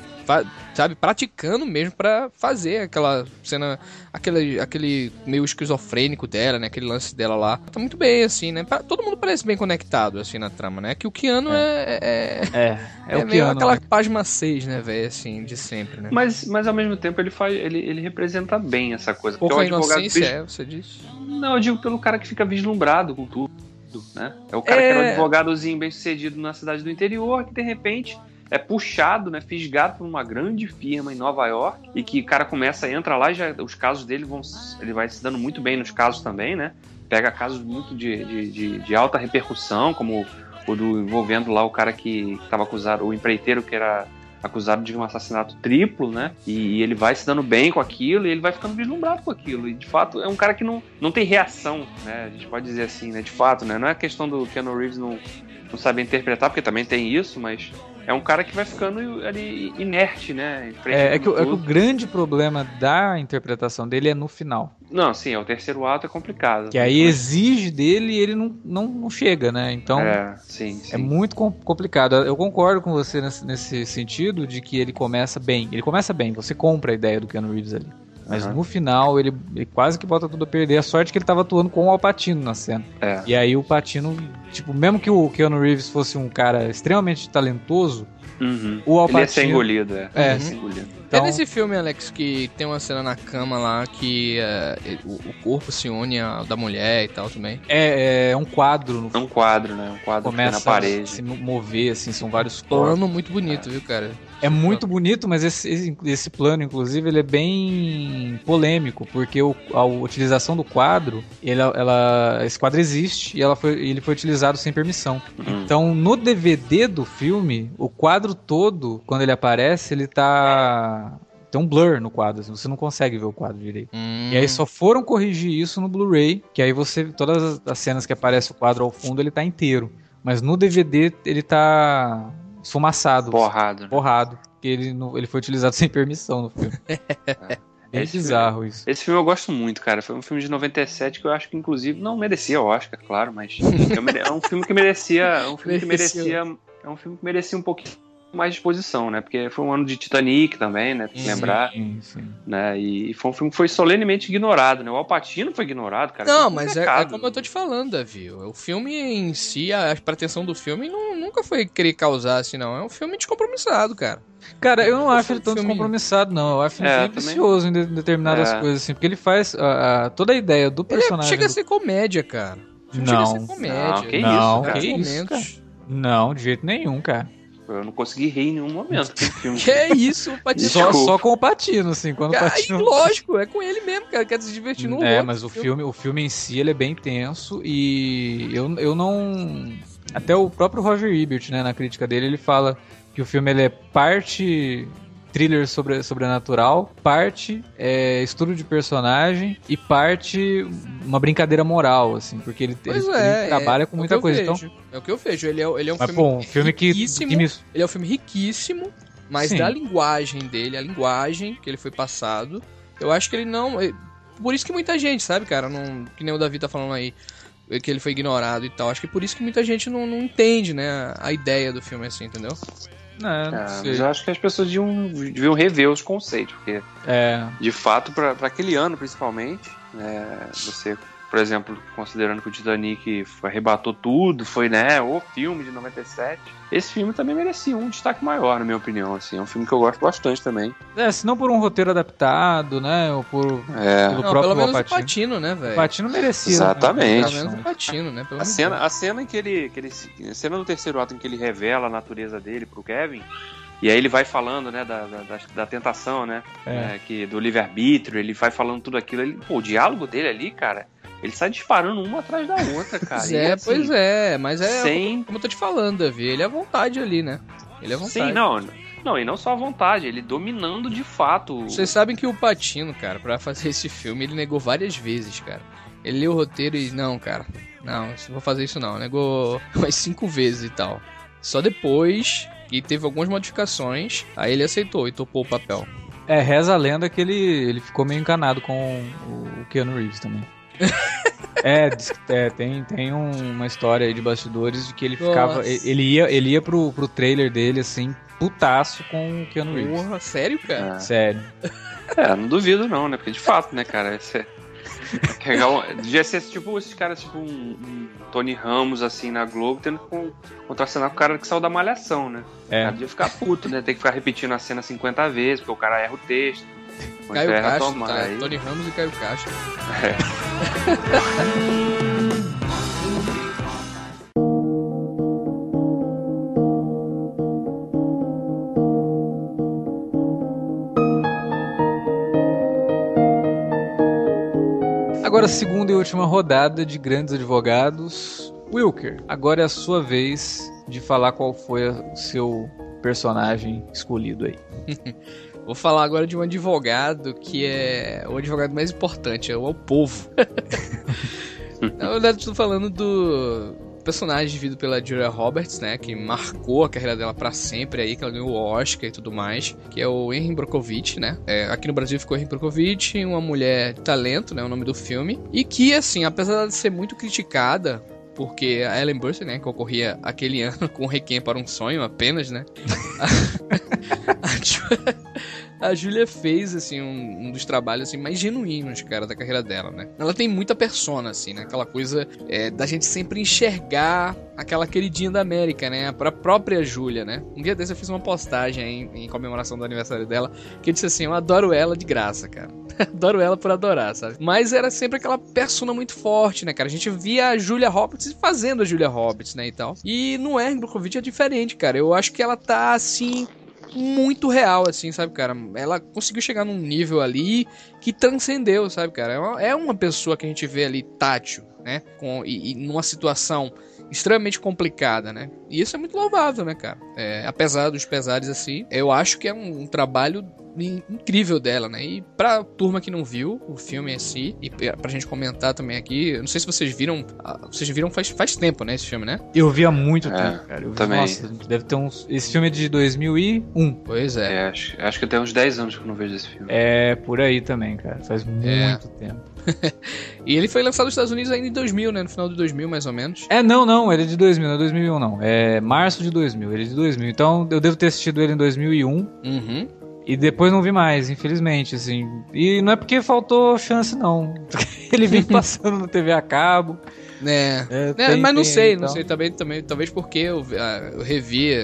sabe, praticando mesmo para fazer aquela cena, aquele, aquele meio esquizofrênico dela, né? Aquele lance dela lá. Tá muito bem, assim, né? Todo mundo parece bem conectado, assim, na trama, né? Que o Keanu é. É, é, é, é o meio Keanu, aquela né? página 6, né, velho, assim, de sempre, né? Mas, mas ao mesmo tempo ele faz. Ele, ele representa bem essa coisa. Pouco a inocência, vis... é, você disse? Não, eu digo pelo cara que fica vislumbrado com tudo. Né? É o cara é... que era um advogadozinho bem sucedido na cidade do interior que de repente é puxado, né, fisgado por uma grande firma em Nova York e que o cara começa, entra lá e já, os casos dele vão, ele vai se dando muito bem nos casos também, né? Pega casos muito de, de, de, de alta repercussão, como o do envolvendo lá o cara que estava acusado, o empreiteiro que era acusado de um assassinato triplo, né? E, ele vai se dando bem com aquilo e ele vai ficando vislumbrado com aquilo. E de fato é um cara que não, não tem reação, né? A gente pode dizer assim, né? De fato, né? Não é questão do Keanu Reeves não, não saber interpretar, porque também tem isso, mas é um cara que vai ficando ali inerte, né? É, é, que, é, que, o grande problema da interpretação dele é no final. Não, sim, é o terceiro ato é complicado. Que aí exige dele e ele não, não, não chega, né? Então é, sim, sim. é muito complicado. Eu concordo com você nesse, nesse sentido de que ele começa bem. Ele começa bem, você compra a ideia do Keanu Reeves ali. Mas uhum. no final ele, ele, quase que bota tudo a perder. A sorte é que ele tava atuando com o Alpatino na cena. É. E aí o Patino, tipo, mesmo que o Keanu Reeves fosse um cara extremamente talentoso, Uhum. O Alpatino... Ele ia ser engolido, é. É, uhum. ser engolido. Então... É nesse filme, Alex, que tem uma cena na cama lá que uh, o, o, corpo se une ao da mulher e tal também. É, é um quadro. No... É um quadro, né? Um quadro Começa na parede. A se mover, assim, são vários Plano muito bonito, é. viu, cara? É muito bonito, mas esse, esse, plano, inclusive, ele é bem polêmico, porque o, a utilização do quadro, ela, ela, esse quadro existe e ela foi, ele foi utilizado sem permissão. Uhum. Então, no DVD do filme, o quadro todo, quando ele aparece, ele tá tem um blur no quadro, assim, você não consegue ver o quadro direito. Hum. E aí só foram corrigir isso no Blu-ray, que aí você todas as cenas que aparece o quadro ao fundo, ele tá inteiro. Mas no DVD ele tá esfumaçado. Borrado. Né? Borrado. Porque ele, ele foi utilizado sem permissão no filme. É esse bizarro filme, isso. Esse filme eu gosto muito, cara. Foi um filme de 97 que eu acho que, inclusive, não merecia o Oscar, claro, mas é um filme que merecia. É um filme que merecia. É um filme que merecia um pouquinho mais disposição, né? Porque foi um ano de Titanic também, né? Tem que lembrar. Sim, sim. Né? E foi um filme que foi solenemente ignorado, né? O Alpatino foi ignorado, cara. Não, mas é, é, como eu tô te falando, Davi. O filme em si, a pretensão do filme não, nunca foi querer causar assim, não. É um filme descompromissado, cara. Cara, eu não acho ele tão filme... descompromissado, não. Eu acho ele é, ambicioso em determinadas é. coisas, assim. Porque ele faz uh, toda a ideia do personagem. Ele chega do... a ser comédia, cara. Não, chega a ser comédia. Não, que não, isso, cara. Que isso, cara. Não, de jeito nenhum, cara. Eu não consegui rir em nenhum momento filme. que é isso, o Patino? Só, só com o Patino, assim. Quando cara, o Patino... lógico, é com ele mesmo, cara. Quer se divertir no É, mas o filme, o filme em si, ele é bem tenso e eu, eu não... Até o próprio Roger Ebert, né, na crítica dele, ele fala que o filme ele é parte thriller sobre, sobrenatural, parte é, estudo de personagem e parte uma brincadeira moral, assim, porque ele, ele, é, ele trabalha é, com muita coisa. Então... É o que eu vejo. Ele é, ele é um Mas, filme, um filme riquíssimo. Que, que me... Ele é um filme riquíssimo, mas Sim. da linguagem dele, a linguagem que ele foi passado, eu acho que ele não. É, por isso que muita gente, sabe, cara, não, que nem o Davi tá falando aí que ele foi ignorado e tal. Acho que por isso que muita gente não, não entende, né, a ideia do filme assim, entendeu? É, não é, mas eu acho que as pessoas deviam, deviam rever os conceitos, porque é. de fato, para aquele ano principalmente, é, você por exemplo, considerando que o Titanic arrebatou tudo, foi, né, o filme de 97. Esse filme também merecia um destaque maior, na minha opinião, assim. É um filme que eu gosto bastante também. É, se não por um roteiro adaptado, né, ou por é. pelo não, próprio pelo menos Patino. o Patino, né, velho? O Patino merecia. Exatamente. Né? Pelo menos o Patino, né? Pelo a cena, a cena em que ele, que ele, a cena do terceiro ato em que ele revela a natureza dele pro Kevin, e aí ele vai falando, né, da, da, da tentação, né? É. É, que, do livre-arbítrio, ele vai falando tudo aquilo. Ele, pô, o diálogo dele ali, cara, ele sai disparando uma atrás da outra, cara. Pois é, assim, pois é, mas é sem... como eu tô te falando, Davi, ele é à vontade ali, né? Ele é à vontade. Sim, não, não, e não só à vontade, ele dominando de fato. Vocês sabem que o Patino, cara, para fazer esse filme, ele negou várias vezes, cara. Ele leu o roteiro e, não, cara, não, não vou fazer isso não. Negou umas cinco vezes e tal. Só depois que teve algumas modificações, aí ele aceitou e topou o papel. É, reza a lenda que ele, ele ficou meio encanado com o Keanu Reeves também. É, é, tem, tem uma história aí de bastidores de que ele ficava. Nossa. Ele ia, ele ia pro, pro trailer dele, assim, putaço com o Keanu Reeves. Porra, sério, cara? É. Sério. É, não duvido não, né? Porque de fato, né, cara, esse é... Devia ser tipo esses caras, tipo um, um, Tony Ramos, assim, na Globo, tendo que contracenar com o cara que saiu da malhação, né? É. O cara devia ficar puto, né? Tem que ficar repetindo a cena 50 vezes, porque o cara erra o texto. Caio Castro, tomar, tá? Aí... Tony Ramos e Caio Castro. É. Agora, segunda e última rodada de grandes advogados. Wilker, agora é a sua vez de falar qual foi o seu personagem escolhido aí. Vou falar agora de um advogado que é o advogado mais importante, é o povo. Na verdade, estou falando do personagem vivido pela Julia Roberts, né, que marcou a carreira dela para sempre aí, que ela ganhou o Oscar e tudo mais, que é o Henry Brockovich, né? É, aqui no Brasil ficou Henry Brockovich, uma mulher de talento, né, o nome do filme, e que assim, apesar de ser muito criticada porque a Ellen Burstyn, né, que ocorria aquele ano com Requiem para um Sonho apenas, né? a, a Julia fez, assim, um, um, dos trabalhos, assim, mais genuínos, cara, da carreira dela, né? Ela tem muita persona, assim, né? Aquela coisa é, da gente sempre enxergar aquela queridinha da América, né? Pra própria Julia, né? Um dia desse eu fiz uma postagem em, em comemoração do aniversário dela, que eu disse assim, eu adoro ela de graça, cara. adoro ela por adorar, sabe? Mas era sempre aquela persona muito forte, né, cara? A gente via a Julia Roberts fazendo a Julia Roberts, né, e tal. E no. Brockovich é diferente, cara. Eu acho que ela tá, assim, muito real, assim, sabe, cara? Ela conseguiu chegar num nível ali que transcendeu, sabe, cara? É uma, é uma pessoa que a gente vê ali tátil, né? Com, e, e numa situação extremamente complicada, né? E isso é muito louvável, né, cara? É, apesar dos pesares assim, eu acho que é um, um trabalho incrível dela, né? E pra turma que não viu o filme em si, e pra gente comentar também aqui, não sei se vocês viram, ah, vocês viram faz, faz tempo, né, esse filme, né? Eu vi há muito é, tempo, cara. Eu vi, também. Nossa, deve ter uns... Esse filme é de 2001. Pois é. é acho, acho que tem uns 10 anos que eu não vejo esse filme. É, por aí também, cara. Faz é. muito tempo. e ele foi lançado nos Estados Unidos ainda em 2000, né? No final de 2000, mais ou menos. É, não, não. Ele é de 2000, não é 2001, não. É março de 2000. Ele é de 2000. Então, eu devo ter assistido ele em 2001. Uhum. E depois não vi mais, infelizmente, assim. E não é porque faltou chance, não. Ele vem passando na TV a cabo. É, é, é tem, mas não tem, sei, então. não sei também, também, talvez porque eu, ah, eu revi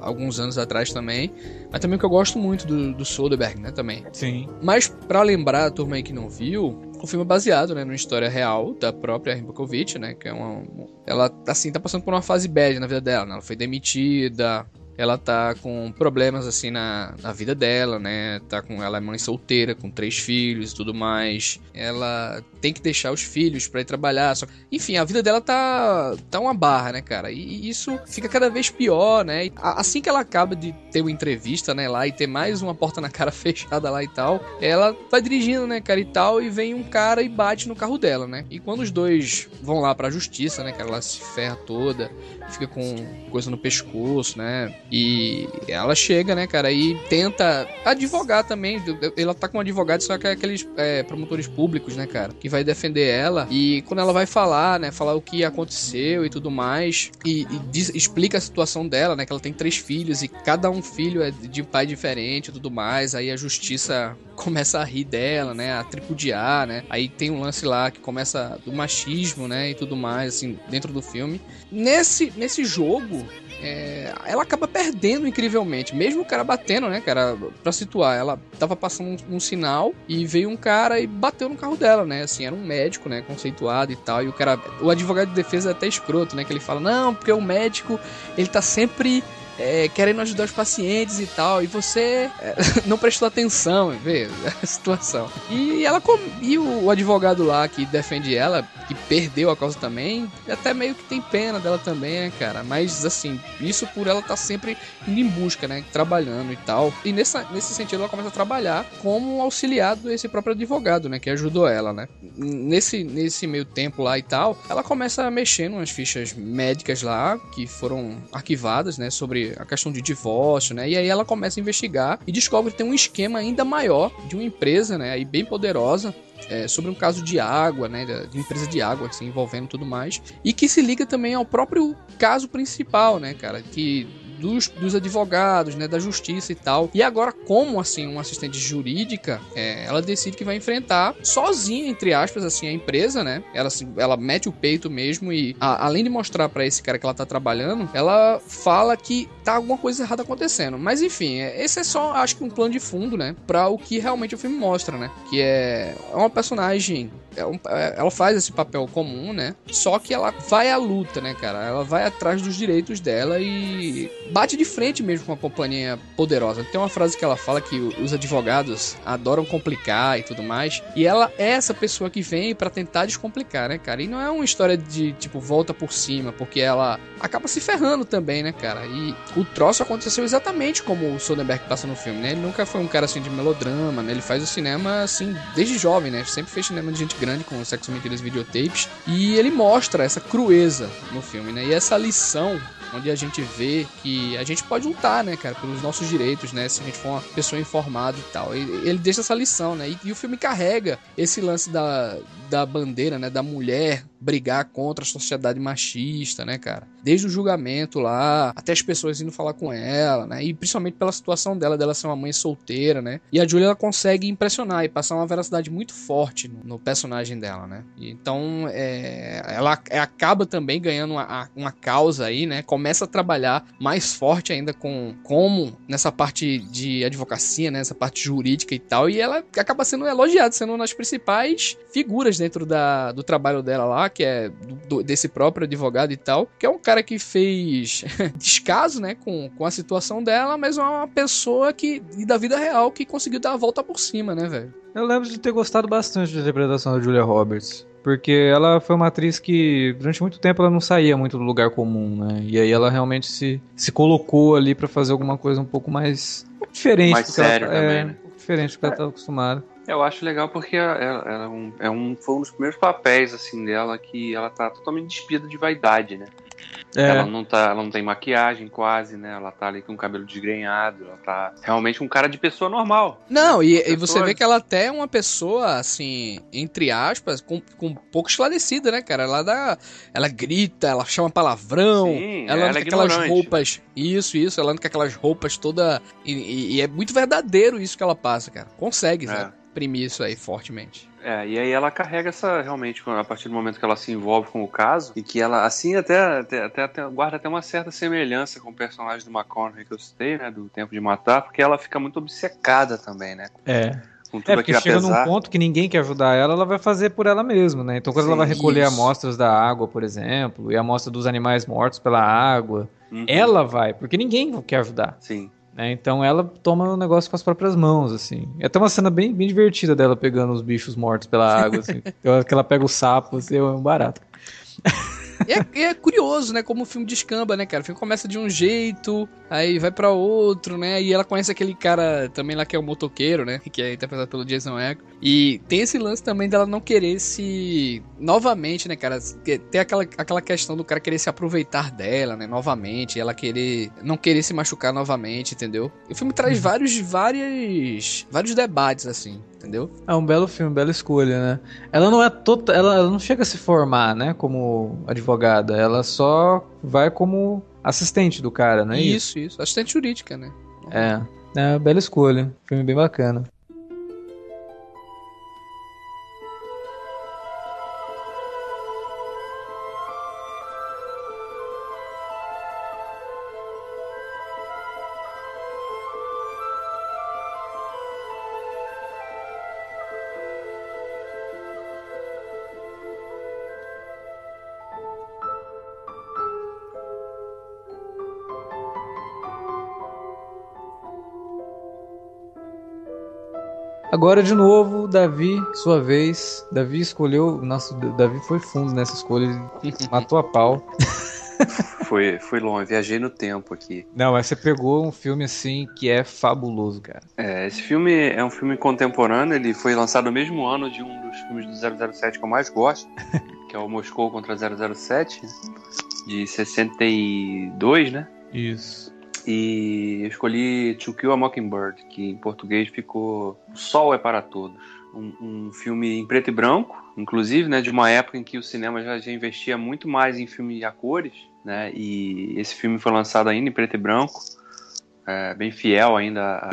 alguns anos atrás também, mas também que eu gosto muito do, do Soderbergh, né, também. Sim. Mas para lembrar a turma aí que não viu, o filme é baseado, né, numa história real da própria Rimbakovic, né, que é uma, ela assim tá passando por uma fase bad na vida dela, né? Ela foi demitida, ela tá com problemas assim na, na vida dela, né? Tá com ela é mãe solteira, com três filhos e tudo mais. Ela tem que deixar os filhos para ir trabalhar. Só... Enfim, a vida dela tá tá uma barra, né, cara? E isso fica cada vez pior, né? assim que ela acaba de ter uma entrevista, né, lá e ter mais uma porta na cara fechada lá e tal, ela vai dirigindo, né, cara, e tal, e vem um cara e bate no carro dela, né? E quando os dois vão lá pra justiça, né, cara, ela se ferra toda, fica com coisa no pescoço, né? E ela chega, né, cara, e tenta advogar também. Ela tá com um advogado, só que é aqueles é, promotores públicos, né, cara, que vai defender ela. E quando ela vai falar, né, falar o que aconteceu e tudo mais, e, e diz, explica a situação dela, né, que ela tem três filhos e cada um filho é de pai diferente e tudo mais. Aí a justiça começa a rir dela, né, a tripudiar, né. Aí tem um lance lá que começa do machismo, né, e tudo mais, assim, dentro do filme. Nesse, nesse jogo, é, ela acaba perdendo incrivelmente, mesmo o cara batendo, né, cara, pra situar, ela tava passando um, um, sinal e veio um cara e bateu no carro dela, né, assim, era um médico, né, conceituado e tal, e o cara, o advogado de defesa é até escroto, né, que ele fala, não, porque o médico, ele tá sempre é, querendo ajudar os pacientes e tal, e você é, não prestou atenção, vê a situação. E ela e o, advogado lá que defende ela, que perdeu a causa também, até meio que tem pena dela também, né, cara? Mas assim, isso por ela tá sempre indo em busca, né, trabalhando e tal. E nessa, nesse sentido ela começa a trabalhar como auxiliado desse próprio advogado, né, que ajudou ela, né? Nesse nesse meio tempo lá e tal, ela começa a mexer nas fichas médicas lá que foram arquivadas, né, sobre a questão de divórcio, né? E aí ela começa a investigar e descobre que tem um esquema ainda maior de uma empresa, né? Aí bem poderosa, é, sobre um caso de água, né, de empresa de água, assim, envolvendo tudo mais, e que se liga também ao próprio caso principal, né, cara, que dos, dos advogados, né, da justiça e tal. E agora, como assim, uma assistente jurídica, é, ela decide que vai enfrentar sozinha, entre aspas, assim, a empresa, né? Ela, ela mete o peito mesmo e, a, além de mostrar para esse cara que ela tá trabalhando, ela fala que tá alguma coisa errada acontecendo. Mas enfim, é, esse é só, acho que um plano de fundo, né, para o que realmente o filme mostra, né? Que é uma personagem é é, ela faz esse papel comum, né? Só que ela vai à luta, né, cara? Ela vai atrás dos direitos dela e bate de frente mesmo com a companhia poderosa. Tem uma frase que ela fala que os advogados adoram complicar e tudo mais. E ela é essa pessoa que vem para tentar descomplicar, né, cara? E não é uma história de, tipo, volta por cima, porque ela acaba se ferrando também, né, cara? E o troço aconteceu exatamente como o Soderbergh passa no filme, né? Ele nunca foi um cara assim de melodrama, né? Ele faz o cinema assim desde jovem, né? Sempre fez cinema de gente grande com sexo, mentiras videotapes. E ele mostra essa crueza no filme, né? E essa lição onde a gente vê que a gente pode lutar, né, cara, pelos nossos direitos, né, se a gente for uma pessoa informada e tal. Ele, ele deixa essa lição, né, e, e, o filme carrega esse lance da, da bandeira, né, da mulher brigar contra a sociedade machista, né, cara? Desde o julgamento lá, até as pessoas indo falar com ela, né? E principalmente pela situação dela, dela ser uma mãe solteira, né? E a Julia ela consegue impressionar e passar uma veracidade muito forte no, no personagem dela, né? E então, é, ela é, acaba também ganhando uma, uma causa aí, né? Começa a trabalhar mais forte ainda com como nessa parte de advocacia, né? Essa parte jurídica e tal. E ela acaba sendo elogiada, sendo uma das principais figuras dentro da, do trabalho dela lá, que é do, desse próprio advogado e tal, que é um cara que fez descaso, né, com, com a situação dela, mas é uma pessoa que, da vida real, que conseguiu dar a volta por cima, né, velho? Eu lembro de ter gostado bastante da interpretação da Julia Roberts. Porque ela foi uma atriz que, durante muito tempo, ela não saía muito do lugar comum, né? E aí ela realmente se, se colocou ali para fazer alguma coisa um pouco mais diferente. Mais sério ela, também, é, né? Diferente do que ela estava acostumada. Eu acho legal porque ela, ela é, um, é, um, foi um dos primeiros papéis assim dela que ela tá totalmente despida de vaidade, né? É. Ela, não tá, ela não tem maquiagem quase, né? Ela tá ali com o cabelo desgrenhado. Ela tá realmente um cara de pessoa normal. Não, e, e, você vê que ela até é uma pessoa, assim, entre aspas, com, com um pouco esclarecida, né, cara? Ela dá. Ela grita, ela chama palavrão. Sim, ela anda é com aquelas roupas. Isso, isso. Ela anda com aquelas roupas toda. E, e, e, é muito verdadeiro isso que ela passa, cara. Consegue, é. sabe? Imprimir isso aí fortemente. É, e aí ela carrega essa, realmente, a partir do momento que ela se envolve com o caso, e que ela, assim, até, até, até, até guarda até uma certa semelhança com o personagem do McConaughey que eu citei, né, do Tempo de Matar, porque ela fica muito obcecada também, né? É. Com tudo é, porque chega apesar... num ponto que ninguém quer ajudar ela, ela vai fazer por ela mesma, né? Então quando Sim, ela vai recolher isso. amostras da água, por exemplo, e a amostra dos animais mortos pela água, uhum. ela vai, porque ninguém quer ajudar. Sim. Né? Então ela toma o negócio com as próprias mãos, assim. É até uma cena bem, bem divertida dela pegando os bichos mortos pela água, assim. que ela pega o sapo, assim, é um barato. E é, é, curioso, né? Como o filme descamba, né, cara? O filme começa de um jeito, aí vai para outro, né? E ela conhece aquele cara também lá que é o motoqueiro, né? Que é interpretado pelo Jason Echo. E tem esse lance também dela não querer se. Novamente, né, cara? Tem aquela, aquela questão do cara querer se aproveitar dela, né? Novamente. Ela querer. Não querer se machucar novamente, entendeu? E o filme traz uhum. vários, várias, vários debates, assim entendeu? É um belo filme, bela escolha, né? Ela não é toda, ela, ela não chega a se formar, né, como advogada, ela só vai como assistente do cara, não é isso? Isso, isso, assistente jurídica, né? É, é bela escolha, filme bem bacana. Agora de novo, Davi, sua vez. Davi escolheu. Nossa, Davi foi fundo nessa escolha. matou a pau. foi, foi longe, viajei no tempo aqui. Não, mas você pegou um filme assim que é fabuloso, cara. É, esse filme é um filme contemporâneo, ele foi lançado no mesmo ano de um dos filmes do 007 que eu mais gosto, que é o Moscou contra 007, de 62, né? Isso. E eu escolhi To Kill a Mockingbird, que em português ficou O Sol é para Todos. Um, um, filme em preto e branco, inclusive, né, de uma época em que o cinema já, já investia muito mais em filme a cores, né, e esse filme foi lançado ainda em preto e branco, é, bem fiel ainda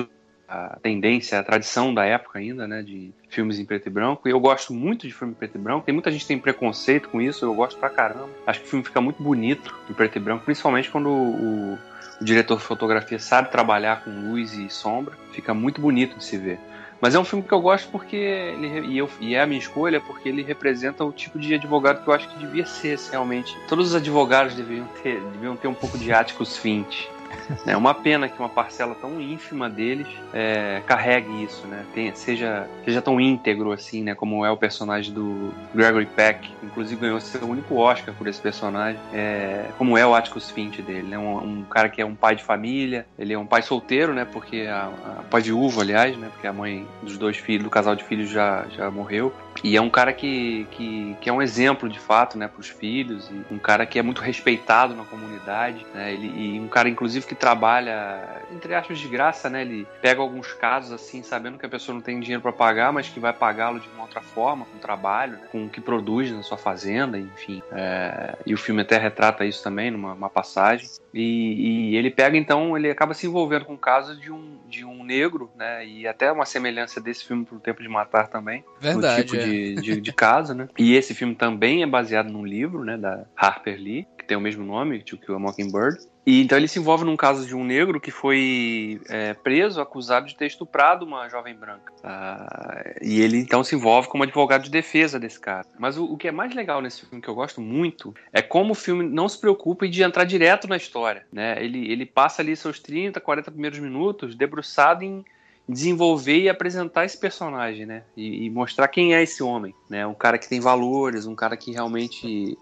à, tendência, à tradição da época ainda, né, de filmes em preto e branco, e eu gosto muito de filme em preto e branco, tem muita gente que tem preconceito com isso, eu gosto pra caramba, acho que o filme fica muito bonito em preto e branco, principalmente quando o, o diretor de fotografia sabe trabalhar com luz e sombra, fica muito bonito de se ver. Mas é um filme que eu gosto porque ele, e, eu, e é a minha escolha porque ele representa o tipo de advogado que eu acho que devia ser realmente. Todos os advogados deveriam ter, deviam ter um pouco de Atticus Finch. É uma pena que uma parcela tão ínfima deles é, carregue isso, né? Tem, seja, seja tão íntegro assim, né? Como é o personagem do Gregory Peck, inclusive ganhou seu único Oscar por esse personagem, é, como é o Atticus Finch dele, né? Um, um, cara que é um pai de família, ele é um pai solteiro, né? Porque a, a pai de uva, aliás, né? Porque a mãe dos dois filhos, do casal de filhos já, já morreu. E é um cara que, que, que é um exemplo de fato, né, para os filhos, e um cara que é muito respeitado na comunidade, né? Ele, e um cara inclusive que trabalha entre aspas de graça, né? Ele pega alguns casos assim, sabendo que a pessoa não tem dinheiro para pagar, mas que vai pagá-lo de uma outra forma, com trabalho, né? com o que produz na sua fazenda, enfim. É... e o filme até retrata isso também numa passagem. E, e, ele pega então, ele acaba se envolvendo com o caso de um, de um negro, né? E até uma semelhança desse filme pro Tempo de Matar também. Verdade. tipo é. de, de, de, caso, né? E esse filme também é baseado num livro, né? Da Harper Lee, que tem o mesmo nome, que o Mockingbird. E então ele se envolve num caso de um negro que foi é, preso, acusado de ter estuprado uma jovem branca. Ah, e ele então se envolve como advogado de defesa desse cara. Mas o, o, que é mais legal nesse filme, que eu gosto muito, é como o filme não se preocupa de entrar direto na história. Né? Ele, ele passa ali seus 30, 40 primeiros minutos debruçado em desenvolver e apresentar esse personagem, né? E, e, mostrar quem é esse homem, né? Um cara que tem valores, um cara que realmente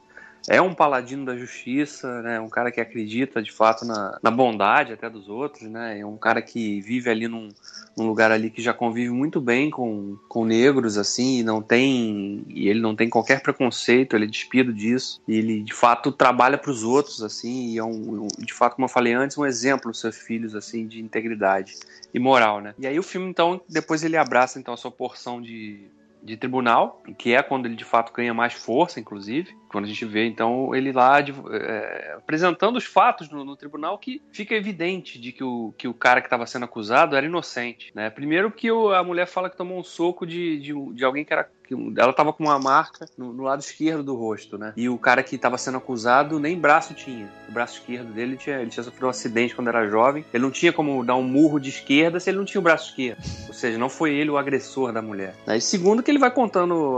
é um paladino da justiça, né? Um cara que acredita de fato na, na bondade até dos outros, né? É um cara que vive ali num, num, lugar ali que já convive muito bem com, com negros, assim, e não tem e ele não tem qualquer preconceito, ele é despido disso, e ele de fato trabalha para os outros, assim, e é um, de fato, como eu falei antes, um exemplo dos seus filhos, assim, de integridade e moral, né? E aí o filme então depois ele abraça então a sua porção de de tribunal, que é quando ele de fato ganha mais força, inclusive. Quando a gente vê, então, ele lá é, apresentando os fatos no, no, tribunal que fica evidente de que o, que o cara que estava sendo acusado era inocente. Né? Primeiro que a mulher fala que tomou um soco de, de, de alguém que era que ela tava com uma marca no, no, lado esquerdo do rosto, né? E o cara que tava sendo acusado nem braço tinha. O braço esquerdo dele tinha, ele tinha sofrido um acidente quando era jovem. Ele não tinha como dar um murro de esquerda se ele não tinha o braço esquerdo. Ou seja, não foi ele o agressor da mulher. E segundo que ele vai contando,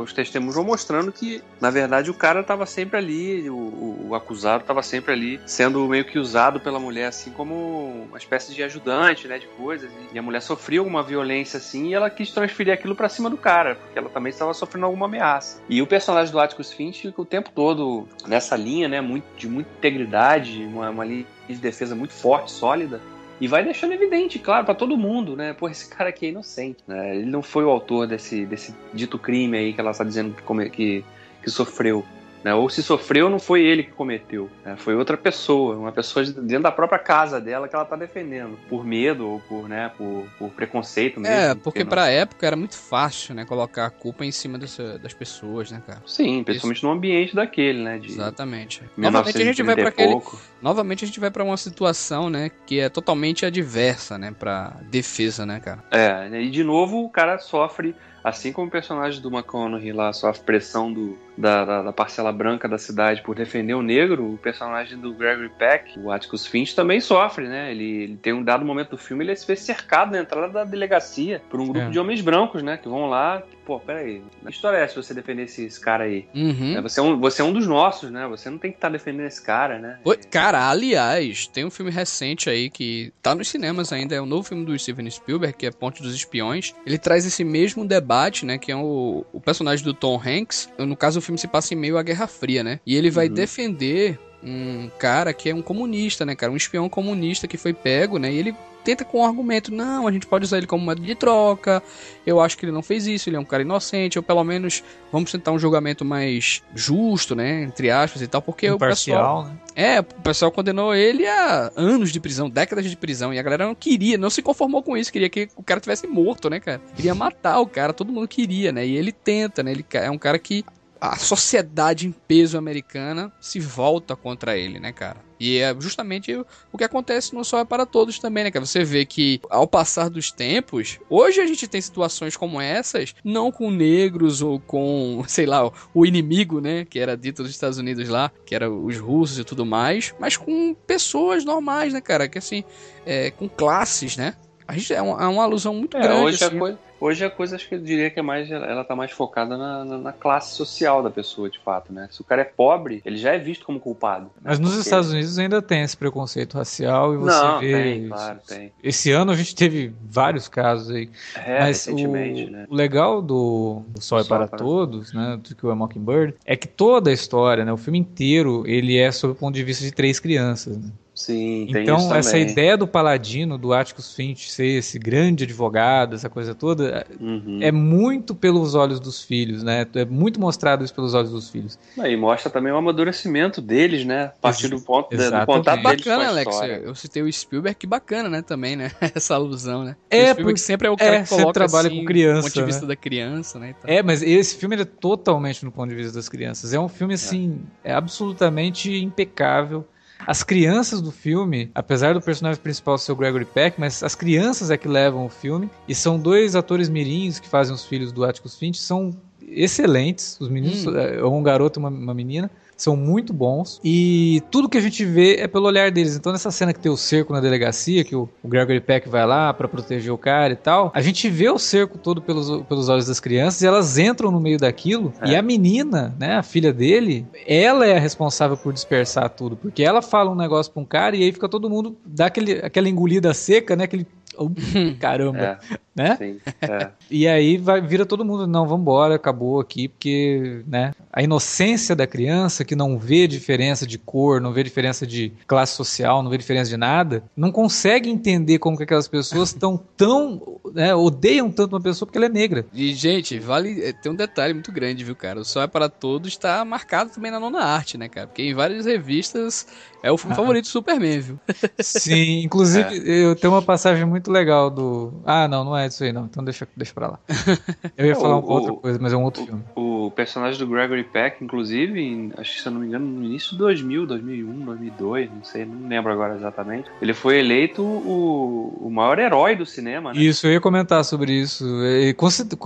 os testemunhos vão mostrando que, na verdade, o cara tava sempre ali, o, o, o acusado tava sempre ali, sendo meio que usado pela mulher, assim, como uma espécie de ajudante, né, de coisas. E a mulher sofreu alguma violência, assim, e ela quis transferir aquilo para cima do cara porque ela também estava sofrendo alguma ameaça. E o personagem do Atticus Finch fica o tempo todo nessa linha, né, muito, de muita integridade, uma, uma linha de defesa muito forte, sólida, e vai deixando evidente, claro, para todo mundo, né? Pô, esse cara aqui é inocente, né? Ele não foi o autor desse, desse dito crime aí que ela está dizendo que, que, que sofreu. Né? Ou se sofreu, não foi ele que cometeu, né? foi outra pessoa, uma pessoa dentro da própria casa dela que ela está defendendo, por medo ou por, né, por, por preconceito mesmo. É, porque para a época era muito fácil, né, colocar a culpa em cima das, das pessoas, né, cara? Sim, principalmente Isso. no ambiente daquele, né? De Exatamente. Novamente a gente vai para aquele, novamente a gente vai para uma situação, né, que é totalmente adversa, né, para defesa, né, cara? É, e de novo o cara sofre assim como o personagem do McConaughey lá sofre pressão do, da, da, da, parcela branca da cidade por defender o negro, o personagem do Gregory Peck, o Atticus Finch, também sofre, né? Ele, ele tem um dado momento do filme, ele se vê cercado na entrada da delegacia por um grupo é. de homens brancos, né? Que vão lá, pô, peraí, que história é essa você defender esse cara aí? Uhum. É, você, é um, você é um dos nossos, né? Você não tem que estar tá defendendo esse cara, né? cara, aliás, tem um filme recente aí que tá nos cinemas ainda, é o um novo filme do Steven Spielberg, que é Ponte dos Espiões. Ele traz esse mesmo debate, né? Que é o, o personagem do Tom Hanks. No caso, o filme se passa em meio à Guerra Fria, né? E ele vai uhum. defender um cara que é um comunista, né, cara? Um espião comunista que foi pego, né? E ele tenta com um argumento, não, a gente pode usar ele como moeda de troca, eu acho que ele não fez isso, ele é um cara inocente, ou pelo menos vamos tentar um julgamento mais justo, né, entre aspas e tal, porque Imparcial, o pessoal... Né? É, o pessoal condenou ele a anos de prisão, décadas de prisão, e a galera não queria, não se conformou com isso, queria que o cara tivesse morto, né, cara? Queria matar o cara, todo mundo queria, né, e ele tenta, né, ele é um cara que a sociedade em peso americana se volta contra ele, né, cara? E é justamente o que acontece não só é para todos também, né? Que você vê que ao passar dos tempos, hoje a gente tem situações como essas, não com negros ou com, sei lá, o inimigo, né? Que era dito dos Estados Unidos lá, que era os russos e tudo mais, mas com pessoas normais, né, cara? Que assim, é, com classes, né? A gente, é, uma, é uma alusão muito é, grande. Hoje, assim. a coisa, hoje a coisa, acho que eu diria que é mais, ela tá mais focada na, na, na, classe social da pessoa, de fato, né? Se o cara é pobre, ele já é visto como culpado. Né? Mas nos Porque... Estados Unidos ainda tem esse preconceito racial e você Não, vê. Tem, claro, tem. Esse ano a gente teve vários casos aí. É, Mas recentemente, o, né? o legal do, do Sol é para, para Todos, né? Do que o Mockingbird, é que toda a história, né? O filme inteiro, ele é sob o ponto de vista de três crianças. Né? Sim, então essa ideia do Paladino, do Atticus Finch ser esse grande advogado, essa coisa toda, uhum. é muito pelos olhos dos filhos, né? É muito mostrado isso pelos olhos dos filhos. E mostra também o amadurecimento deles, né? A partir do ponto de, do contato deles bacana, com a Alex. Eu citei o Spielberg, que bacana, né? Também, né? essa alusão, né? É, o Spielberg sempre é o cara é, que coloca trabalha assim, com criança, do ponto de vista né? da criança, né? É, mas esse filme é totalmente no ponto de vista das crianças. É um filme assim, é, é absolutamente impecável. As crianças do filme, apesar do personagem principal ser o Gregory Peck, mas as crianças é que levam o filme. E são dois atores mirins que fazem os filhos do Atticus Finch. São excelentes. Os meninos, hum. é um garoto e uma, uma menina são muito bons. E tudo que a gente vê é pelo olhar deles. Então nessa cena que tem o cerco na delegacia, que o, o Gregory Peck vai lá para proteger o cara e tal, a gente vê o cerco todo pelos, pelos olhos das crianças e elas entram no meio daquilo. É. e a menina, né, a filha dele, ela é a responsável por dispersar tudo, porque ela fala um negócio pra um cara e aí fica todo mundo dá aquele, aquela engolida seca, né, aquele caramba, é, né? Sim, é. E aí vai, vira todo mundo, não, vamos embora, acabou aqui, porque, né? A inocência da criança que não vê diferença de cor, não vê diferença de classe social, não vê diferença de nada, não consegue entender como que aquelas pessoas estão tão, né, odeiam tanto uma pessoa porque ela é negra. E gente, vale, é, tem um detalhe muito grande, viu, cara? O Sol é para Todos está marcado também na nona arte, né, cara? Porque em várias revistas é o filme ah. favorito do Superman, viu? Sim, inclusive é. eu tenho uma passagem muito legal do. Ah, não, não é isso aí não. Então deixa, deixa pra lá. Eu ia falar o, uma outra coisa, mas é um outro o, filme. O personagem do Gregory Peck, inclusive, em, acho que se eu não me engano, no início de 2000, 2001, 2002, não sei, não lembro agora exatamente. Ele foi eleito o, o maior herói do cinema, né? Isso, eu ia comentar sobre isso. Ele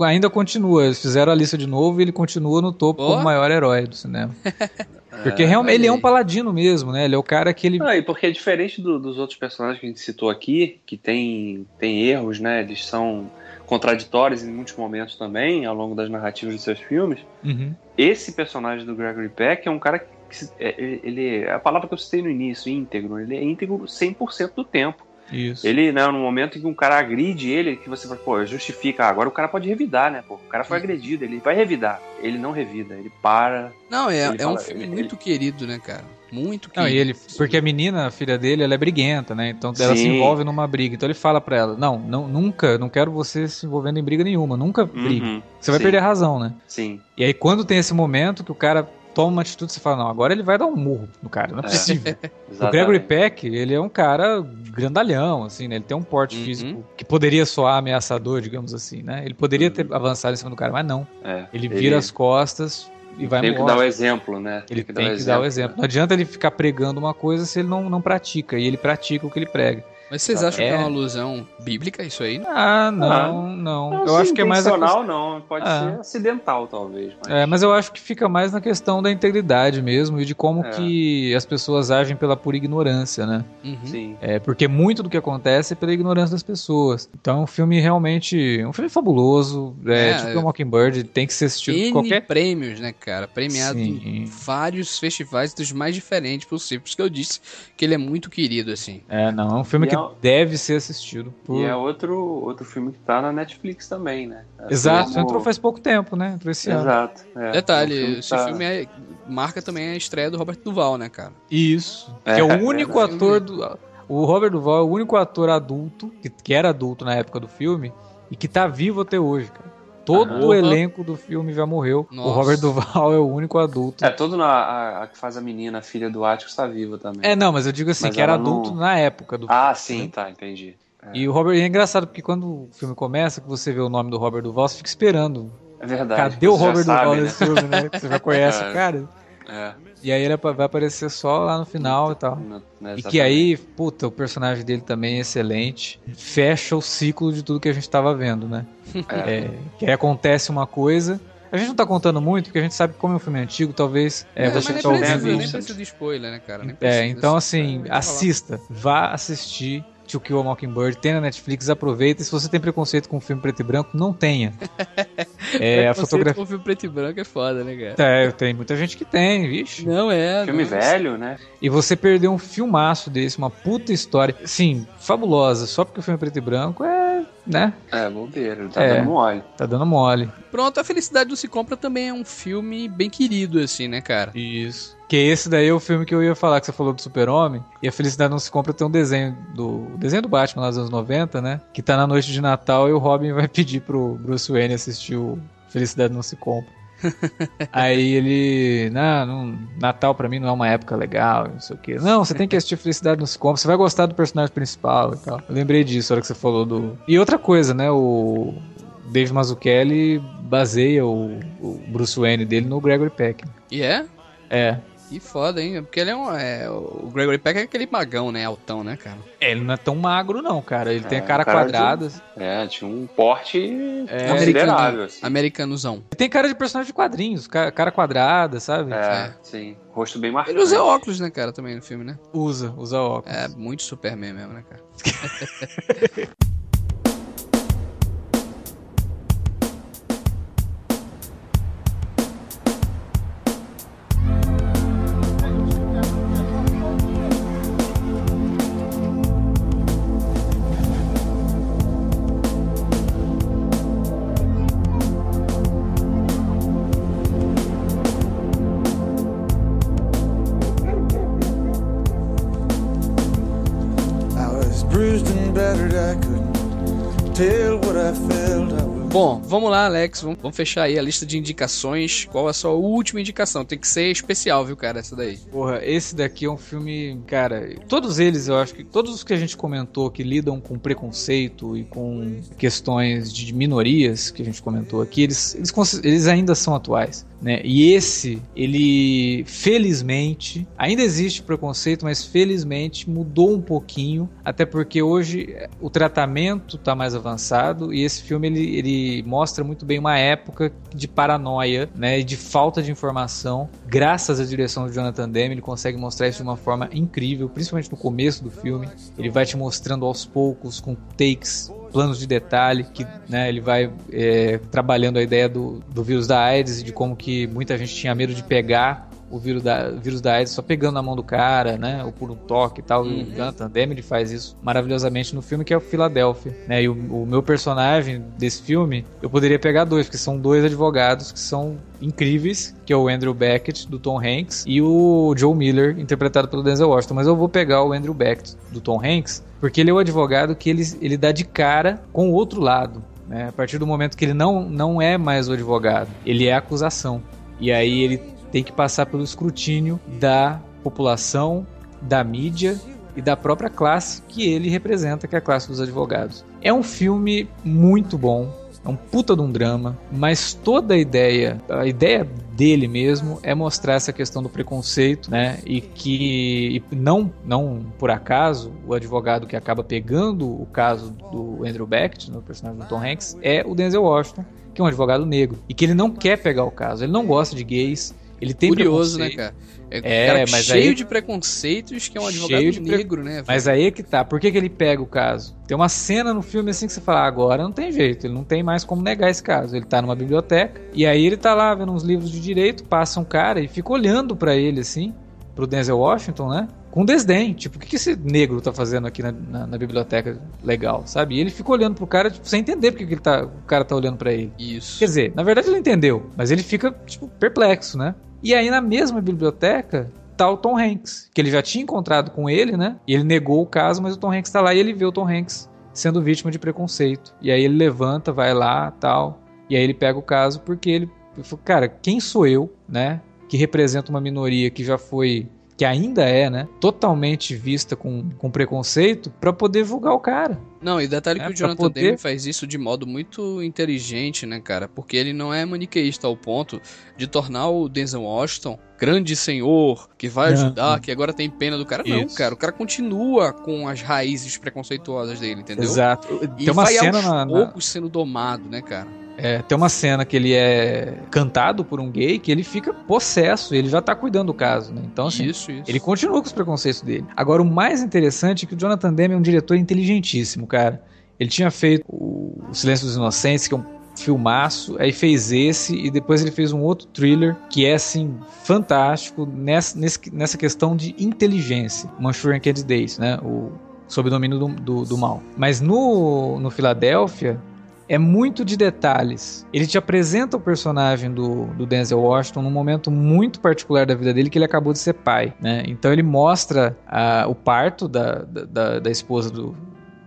ainda continua. Eles fizeram a lista de novo e ele continua no topo oh. como maior herói do cinema. Porque é, realmente ele é um paladino mesmo, né? Ele é o cara que ele. Ah, e porque é diferente do, dos outros personagens que a gente citou aqui, que tem, tem erros, né? Eles são contraditórios em muitos momentos também, ao longo das narrativas de seus filmes. Uhum. Esse personagem do Gregory Peck é um cara que. É, ele, é a palavra que eu citei no início, íntegro. Ele é íntegro 100% do tempo. Isso. Ele, né, no momento em que um cara agride ele, que você fala, pô, justifica, agora o cara pode revidar, né, pô, o cara foi agredido, ele vai revidar. Ele não revida, ele para. Não, é, é fala, um filme muito ele... querido, né, cara? Muito querido. Não, e ele, porque a menina, a filha dele, ela é briguenta, né, então ela Sim. se envolve numa briga, então ele fala pra ela, não, não nunca, não quero você se envolvendo em briga nenhuma, nunca briga. Uhum. Você vai Sim. perder a razão, né? Sim. E aí quando tem esse momento que o cara toma uma atitude e você fala, não, agora ele vai dar um murro no cara, não é, é. possível. o Gregory Peck, ele é um cara grandalhão, assim, né? Ele tem um porte uhum. físico que poderia soar ameaçador, digamos assim, né? Ele poderia uhum. ter avançado em cima do cara, mas não. É, ele vira ele... as costas e vai Tem que dar o exemplo, né? Ele tem que, tem dar, que o dar o exemplo. Né? Não adianta ele ficar pregando uma coisa se ele não, não pratica, e ele pratica o que ele prega. Mas vocês acham é... que é uma alusão bíblica isso aí? Ah, não, ah, não. não eu acho que é mais a não, pode ah. ser acidental talvez. Mas... É, mas eu acho que fica mais na questão da integridade mesmo e de como é. que as pessoas agem pela pura ignorância, né? Uhum. Sim. É, porque muito do que acontece é pela ignorância das pessoas. Então, um filme realmente, um filme fabuloso, é, é tipo o Mockingbird, tem que ser assistido N qualquer prêmios, né, cara? Premiado Sim. em vários festivais dos mais diferentes possíveis, por isso que eu disse que ele é muito querido assim. É, não, é um filme e que deve ser assistido. Por... E é outro, outro filme que tá na Netflix também, né? É Exato, como... entrou faz pouco tempo, né? Entrou esse Exato. É. Detalhe, filme esse tá... filme é, marca também a estreia do Robert Duval, né, cara? Isso. É, que é o único ator do. O Robert Duval é o único ator adulto, que, que era adulto na época do filme, e que tá vivo até hoje, cara. Todo o elenco do filme já morreu. Nossa. O Robert Duval é o único adulto. É, todo na, a, a que faz a menina, a filha do Atticus, está viva também. É, não, mas eu digo assim, mas que era adulto não... na época do Ah, filme, sim, né? tá, entendi. É. E o Robert, é engraçado porque quando o filme começa, que você vê o nome do Robert Duval, você fica esperando. É verdade. Cadê o Robert Duval sabe, nesse né? filme, né? Você já conhece é. o cara. É. E aí ele vai aparecer só lá no final e tal. E que aí, puta, o personagem dele também é excelente. Fecha o ciclo de tudo que a gente tava vendo, né? É. É, que aí acontece uma coisa. A gente não tá contando muito, porque a gente sabe que como é um filme antigo, talvez é, você tá ouvindo isso. Nem precisa de spoiler, né, cara? é, então assim, assista. Vá assistir To Kill a Mockingbird, tem na Netflix, aproveita. E se você tem preconceito com filme preto e branco, não tenha. é, a fotografia. com filme preto e branco é foda, né, cara? É, tem muita gente que tem, vixe. Não é. Filme não. velho, né? E você perdeu um filmaço desse, uma puta história. Sim, fabulosa. Só porque o filme é preto e branco é né? É, bobeira, tá é, dando mole. Tá dando mole. Pronto, A Felicidade Não Se Compra também é um filme bem querido, assim, né, cara? Isso. Que esse daí é o filme que eu ia falar, que você falou do Super-Homem. E A Felicidade Não Se Compra tem um desenho do o desenho do Batman lá dos anos 90, né? Que tá na noite de Natal e o Robin vai pedir pro Bruce Wayne assistir o Felicidade Não Se Compra. Aí ele, não, não, Natal para mim não é uma época legal, não sei o que. Não, você tem que assistir Felicidade nos Compras, você vai gostar do personagem principal e tal. Eu lembrei disso na hora que você falou do. E outra coisa, né? O Dave Mazzucchelli baseia o, o Bruce Wayne dele no Gregory Peck. E é? É. Que foda, hein? Porque ele é um. É, o Gregory Peck é aquele magão, né? Altão, né, cara? É, ele não é tão magro, não, cara. Ele é, tem a cara, cara quadrada. De, é, tinha um porte é, considerável. Assim. Americanozão. Ele tem cara de personagem de quadrinhos, cara quadrada, sabe? É, é, sim. Rosto bem marcado. Ele usa óculos, né, cara, também no filme, né? Usa, usa óculos. É, muito Superman mesmo, né, cara? vamos lá, Alex. Vamos, fechar aí a lista de indicações. Qual a sua última indicação? Tem que ser especial, viu, cara? Essa daí. Porra, esse daqui é um filme. Cara, todos eles, eu acho que. Todos os que a gente comentou que lidam com preconceito e com questões de minorias que a gente comentou aqui, eles, eles, eles ainda são atuais. Né? E esse, ele felizmente, ainda existe preconceito, mas felizmente mudou um pouquinho, até porque hoje eh, o tratamento está mais avançado e esse filme ele, ele mostra muito bem uma época de paranoia, né, de falta de informação. Graças à direção do Jonathan Demme, ele consegue mostrar isso de uma forma incrível, principalmente no começo do filme. Ele vai te mostrando aos poucos com takes planos de detalhe, que né, ele vai é, trabalhando a ideia do, do vírus da AIDS e de como que muita gente tinha medo de pegar o vírus da, vírus da AIDS só pegando na mão do cara, né? Ou por um toque e tal. Uhum. O Jonathan Demme faz isso maravilhosamente no filme, que é o Philadelphia, né? E o, o, meu personagem desse filme, eu poderia pegar dois, porque são dois advogados que são incríveis, que é o Andrew Beckett, do Tom Hanks, e o Joe Miller, interpretado pelo Denzel Washington. Mas eu vou pegar o Andrew Beckett, do Tom Hanks, porque ele é o advogado que ele, ele dá de cara com o outro lado. Né? A partir do momento que ele não, não é mais o advogado, ele é a acusação. E aí ele tem que passar pelo escrutínio da população, da mídia e da própria classe que ele representa, que é a classe dos advogados. É um filme muito bom, é um puta de um drama, mas toda a ideia, a ideia dele mesmo é mostrar essa questão do preconceito, né? E que e não, não por acaso o advogado que acaba pegando o caso do Andrew Beckett, no personagem do Tom Hanks, é o Denzel Washington, que é um advogado negro e que ele não quer pegar o caso, ele não gosta de gays, ele tem Curioso, né, cara? É, é mas cheio aí... de preconceitos que é um advogado de negro, pre... né? Mas aí é que tá. Por que, que ele pega o caso? Tem uma cena no filme assim que você fala, ah, agora não tem jeito, ele não tem mais como negar esse caso. Ele tá numa biblioteca e aí ele tá lá vendo uns livros de direito, passa um cara e fica olhando para ele assim, pro Denzel Washington, né? Com desdém. Tipo, o que, que esse negro tá fazendo aqui na, na, na biblioteca legal, sabe? E ele fica olhando pro cara, tipo, sem entender porque que ele tá, o cara tá olhando para ele. Isso. Quer dizer, na verdade ele entendeu, mas ele fica, tipo, perplexo, né? E aí na mesma biblioteca tá o Tom Hanks, que ele já tinha encontrado com ele, né? E ele negou o caso, mas o Tom Hanks tá lá e ele vê o Tom Hanks sendo vítima de preconceito. E aí ele levanta, vai lá, tal, e aí ele pega o caso porque ele, cara, quem sou eu, né? Que representa uma minoria que já foi que ainda é, né, totalmente vista com, com preconceito, para poder julgar o cara. Não, e detalhe é, que o Jonathan poder... Demme faz isso de modo muito inteligente, né, cara? Porque ele não é maniqueísta ao ponto de tornar o Denzel Washington grande senhor, que vai ajudar, que agora tem pena do cara. Isso. Não, cara, o cara continua com as raízes preconceituosas dele, entendeu? Exato. E tem uma vai cena aos na, poucos sendo domado, né, cara? É, tem uma cena que ele é cantado por um gay que ele fica possesso, ele já tá cuidando do caso, né? Então, assim, isso, isso. ele continua com os preconceitos dele. Agora, o mais interessante é que o Jonathan Demme é um diretor inteligentíssimo, cara. Ele tinha feito o Silêncio dos Inocentes, que é um filmaço, aí fez esse e depois ele fez um outro thriller que é assim fantástico nessa, nessa questão de inteligência, Manchurian Candidate, né? O sob domínio do, do, do mal. Mas no, no Filadélfia é muito de detalhes. Ele te apresenta o personagem do, do Denzel Washington num momento muito particular da vida dele, que ele acabou de ser pai, né? Então ele mostra a, o parto da, da, da esposa do,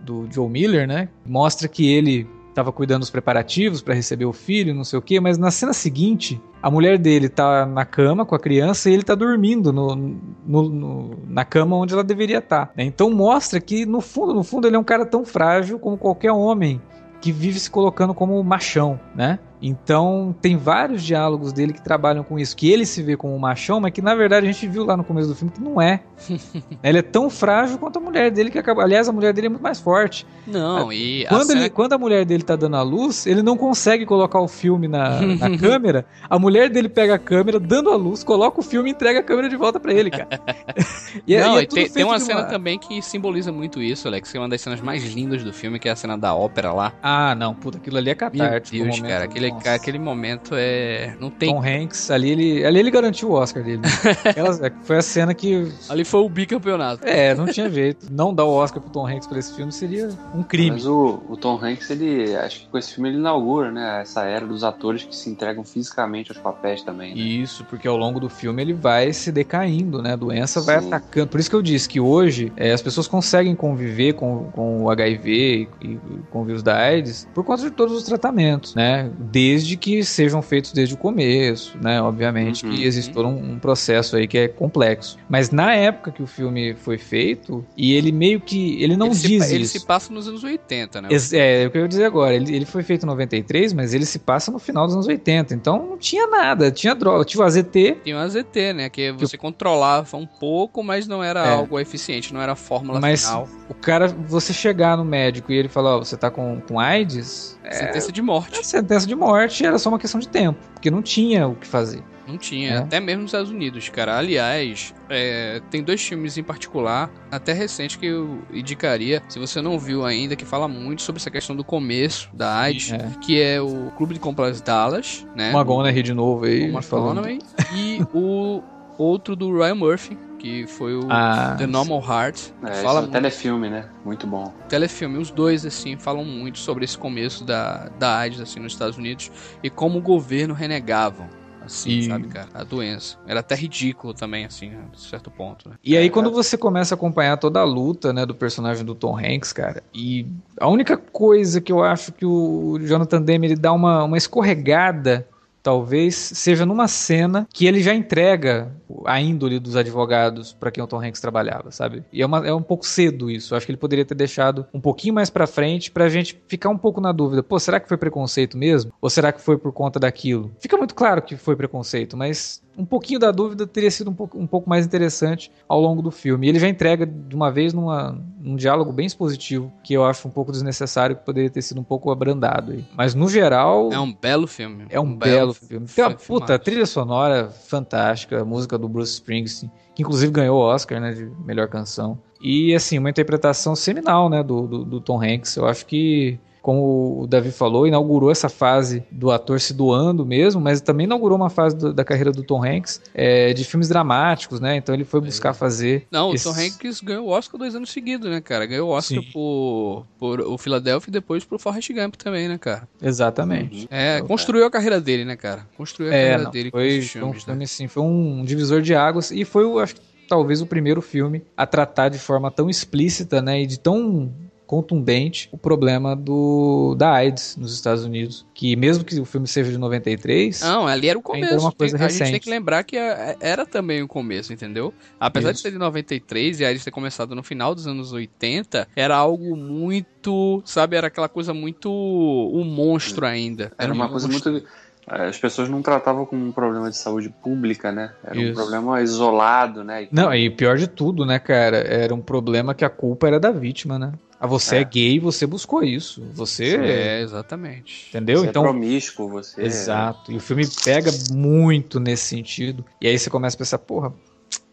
do Joe Miller, né? Mostra que ele estava cuidando dos preparativos para receber o filho, não sei o quê, mas na cena seguinte, a mulher dele tá na cama com a criança e ele tá dormindo no, no, no, na cama onde ela deveria estar. Tá, né? Então mostra que no fundo, no fundo ele é um cara tão frágil como qualquer homem que vive se colocando como machão, né? Então, tem vários diálogos dele que trabalham com isso, que ele se vê como um machão, mas que na verdade a gente viu lá no começo do filme que não é. ele é tão frágil quanto a mulher dele, que acaba. Aliás, a mulher dele é muito mais forte. Não, e. Quando, ele, quando a mulher dele tá dando a luz, ele não consegue colocar o filme na, na câmera. A mulher dele pega a câmera, dando a luz, coloca o filme e entrega a câmera de volta para ele, cara. e, é, não, e é tem, tem, uma cena uma... também que simboliza muito isso, Alex, que é uma das cenas mais lindas do filme, que é a cena da ópera lá. Ah, não, puta, aquilo ali é catártico. Meu Deus, cara, aquele aquele, aquele momento é. Não tem. Tom Hanks, ali ele, ali ele garantiu o Oscar dele. Aquela, é, foi a cena que. Ali foi o bicampeonato. É, não tinha jeito. Não dar o Oscar pro Tom Hanks pra esse filme seria um crime. Mas o, o Tom Hanks, ele. Acho que com esse filme ele inaugura, né? Essa era dos atores que se entregam fisicamente aos papéis também. Né? Isso, porque ao longo do filme ele vai se decaindo, né? A doença Sim. vai atacando. Por isso que eu disse que hoje é, as pessoas conseguem conviver com, com o HIV e, e com o vírus da AIDS por conta de todos os tratamentos, né? Desde que sejam feitos desde o começo, né? Obviamente uhum. que existe todo um, um, processo aí que é complexo. Mas na época que o filme foi feito, e ele meio que. Ele não ele diz se, isso. Ele se passa nos anos 80, né? É, é o que eu ia dizer agora. Ele, ele foi feito em 93, mas ele se passa no final dos anos 80. Então não tinha nada. Tinha droga. Tinha o AZT. Tinha o AZT, né? Que você que... controlava um pouco, mas não era é. algo eficiente, não era a fórmula mas final. O cara, você chegar no médico e ele falar, ó, oh, você tá com, com AIDS sentença de morte. É, sentença de morte era só uma questão de tempo, porque não tinha o que fazer. Não tinha, é. até mesmo nos Estados Unidos, cara. Aliás, é, tem dois filmes em particular, até recente, que eu indicaria, se você não viu ainda, que fala muito sobre essa questão do começo da AIDS, é. que é o Clube de Compras Dallas, né? McGonaghy de novo aí. McGonaghy. E o outro do Ryan Murphy, que foi o ah, The Normal Heart. É, fala é um telefilme, né? Muito bom. Telefilme, os dois, assim, falam muito sobre esse começo da, da AIDS, assim, nos Estados Unidos e como o governo renegava assim, e... sabe, cara? A doença. Era até ridículo também, assim, a certo ponto, né? E aí, é, quando você começa a acompanhar toda a luta, né, do personagem do Tom Hanks, cara, e a única coisa que eu acho que o Jonathan Demme, ele dá uma, uma escorregada talvez seja numa cena que ele já entrega a índole dos advogados para quem o Tom Hanks trabalhava, sabe? E é, uma, é um pouco cedo isso. Eu acho que ele poderia ter deixado um pouquinho mais para frente pra gente ficar um pouco na dúvida. Pô, será que foi preconceito mesmo? Ou será que foi por conta daquilo? Fica muito claro que foi preconceito, mas um pouquinho da dúvida teria sido um pouco, um pouco mais interessante ao longo do filme. E ele já entrega de uma vez numa, num diálogo bem expositivo, que eu acho um pouco desnecessário, que poderia ter sido um pouco abrandado. Aí. Mas no geral. É um belo filme. É um, um belo, filme. filme. Tem uma puta trilha sonora fantástica, a música do Bruce Springsteen, que inclusive ganhou o Oscar né, de melhor canção. E assim, uma interpretação seminal né, do, do, do Tom Hanks. Eu acho que como o Davi falou, inaugurou essa fase do ator se doando mesmo, mas também inaugurou uma fase do, da carreira do Tom Hanks é, de filmes dramáticos, né? Então ele foi buscar fazer. Não, esses... o Tom Hanks ganhou o Oscar dois anos seguidos, né, cara? Ganhou o Oscar por, por o Philadelphia e depois pro Forrest Gump também, né, cara? Exatamente. É, então, construiu a carreira dele, né, cara? Construiu a é, carreira não, dele foi, com esses filmes, um filme, né? assim, foi um divisor de águas e foi, acho que talvez o primeiro filme a tratar de forma tão explícita, né, e de tão contundente o problema do da AIDS nos Estados Unidos, que mesmo que o filme seja de 93, não, ali era o começo. Era uma coisa a recente. gente tem que lembrar que era também o começo, entendeu? Apesar Isso. de ser de 93 e a AIDS ter começado no final dos anos 80, era algo muito, sabe, era aquela coisa muito um monstro ainda. Era, era uma coisa monstro. muito as pessoas não tratavam como um problema de saúde pública, né? Era Isso. um problema isolado, né? Não, e pior de tudo, né, cara? Era um problema que a culpa era da vítima, né? Ah, você é. é gay, você buscou isso. Você. É, exatamente. Entendeu? Você então. É promíscuo, você. Exato. E o filme pega muito nesse sentido. E aí você começa a pensar, porra,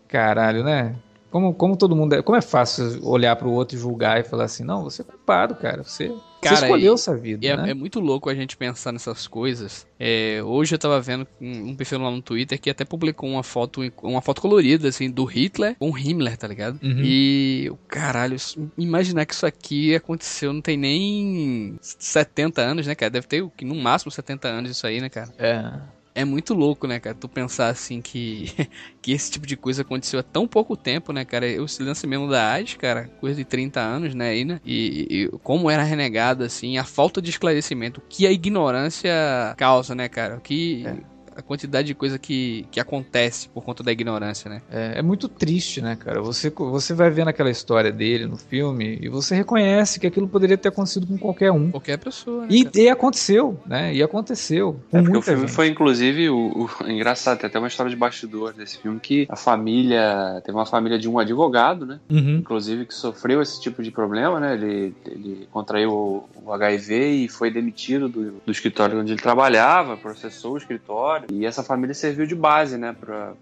caralho, né? Como, como todo mundo é. Como é fácil olhar para o outro e julgar e falar assim, não, você é culpado, cara. Você, cara, você escolheu essa vida. É, né? é, muito louco a gente pensar nessas coisas. É, hoje eu tava vendo um, um, perfil lá no Twitter que até publicou uma foto, uma foto colorida, assim, do Hitler com Himmler, tá ligado? Uhum. E caralho, imaginar que isso aqui aconteceu não tem nem 70 anos, né, cara? Deve ter no máximo 70 anos isso aí, né, cara? É é muito louco, né, cara? Tu pensar assim que, que esse tipo de coisa aconteceu há tão pouco tempo, né, cara? O lance mesmo da AIDS, cara, coisa de 30 anos, né, aí, né? E, e, como era renegada, assim, a falta de esclarecimento, o que a ignorância causa, né, cara? O que. É a quantidade de coisa que, que acontece por conta da ignorância, né? É, é, muito triste, né, cara? Você, você vai vendo aquela história dele no filme e você reconhece que aquilo poderia ter acontecido com qualquer um. Qualquer pessoa. Né, e, e, aconteceu, né? E aconteceu. É porque o filme gente. foi, inclusive, o, o, engraçado, tem até uma história de bastidor desse filme que a família. Teve uma família de um advogado, né? Uhum. Inclusive, que sofreu esse tipo de problema, né? Ele, ele contraiu o, o HIV e foi demitido do, do escritório onde ele trabalhava, processou o escritório e essa família serviu de base, né, para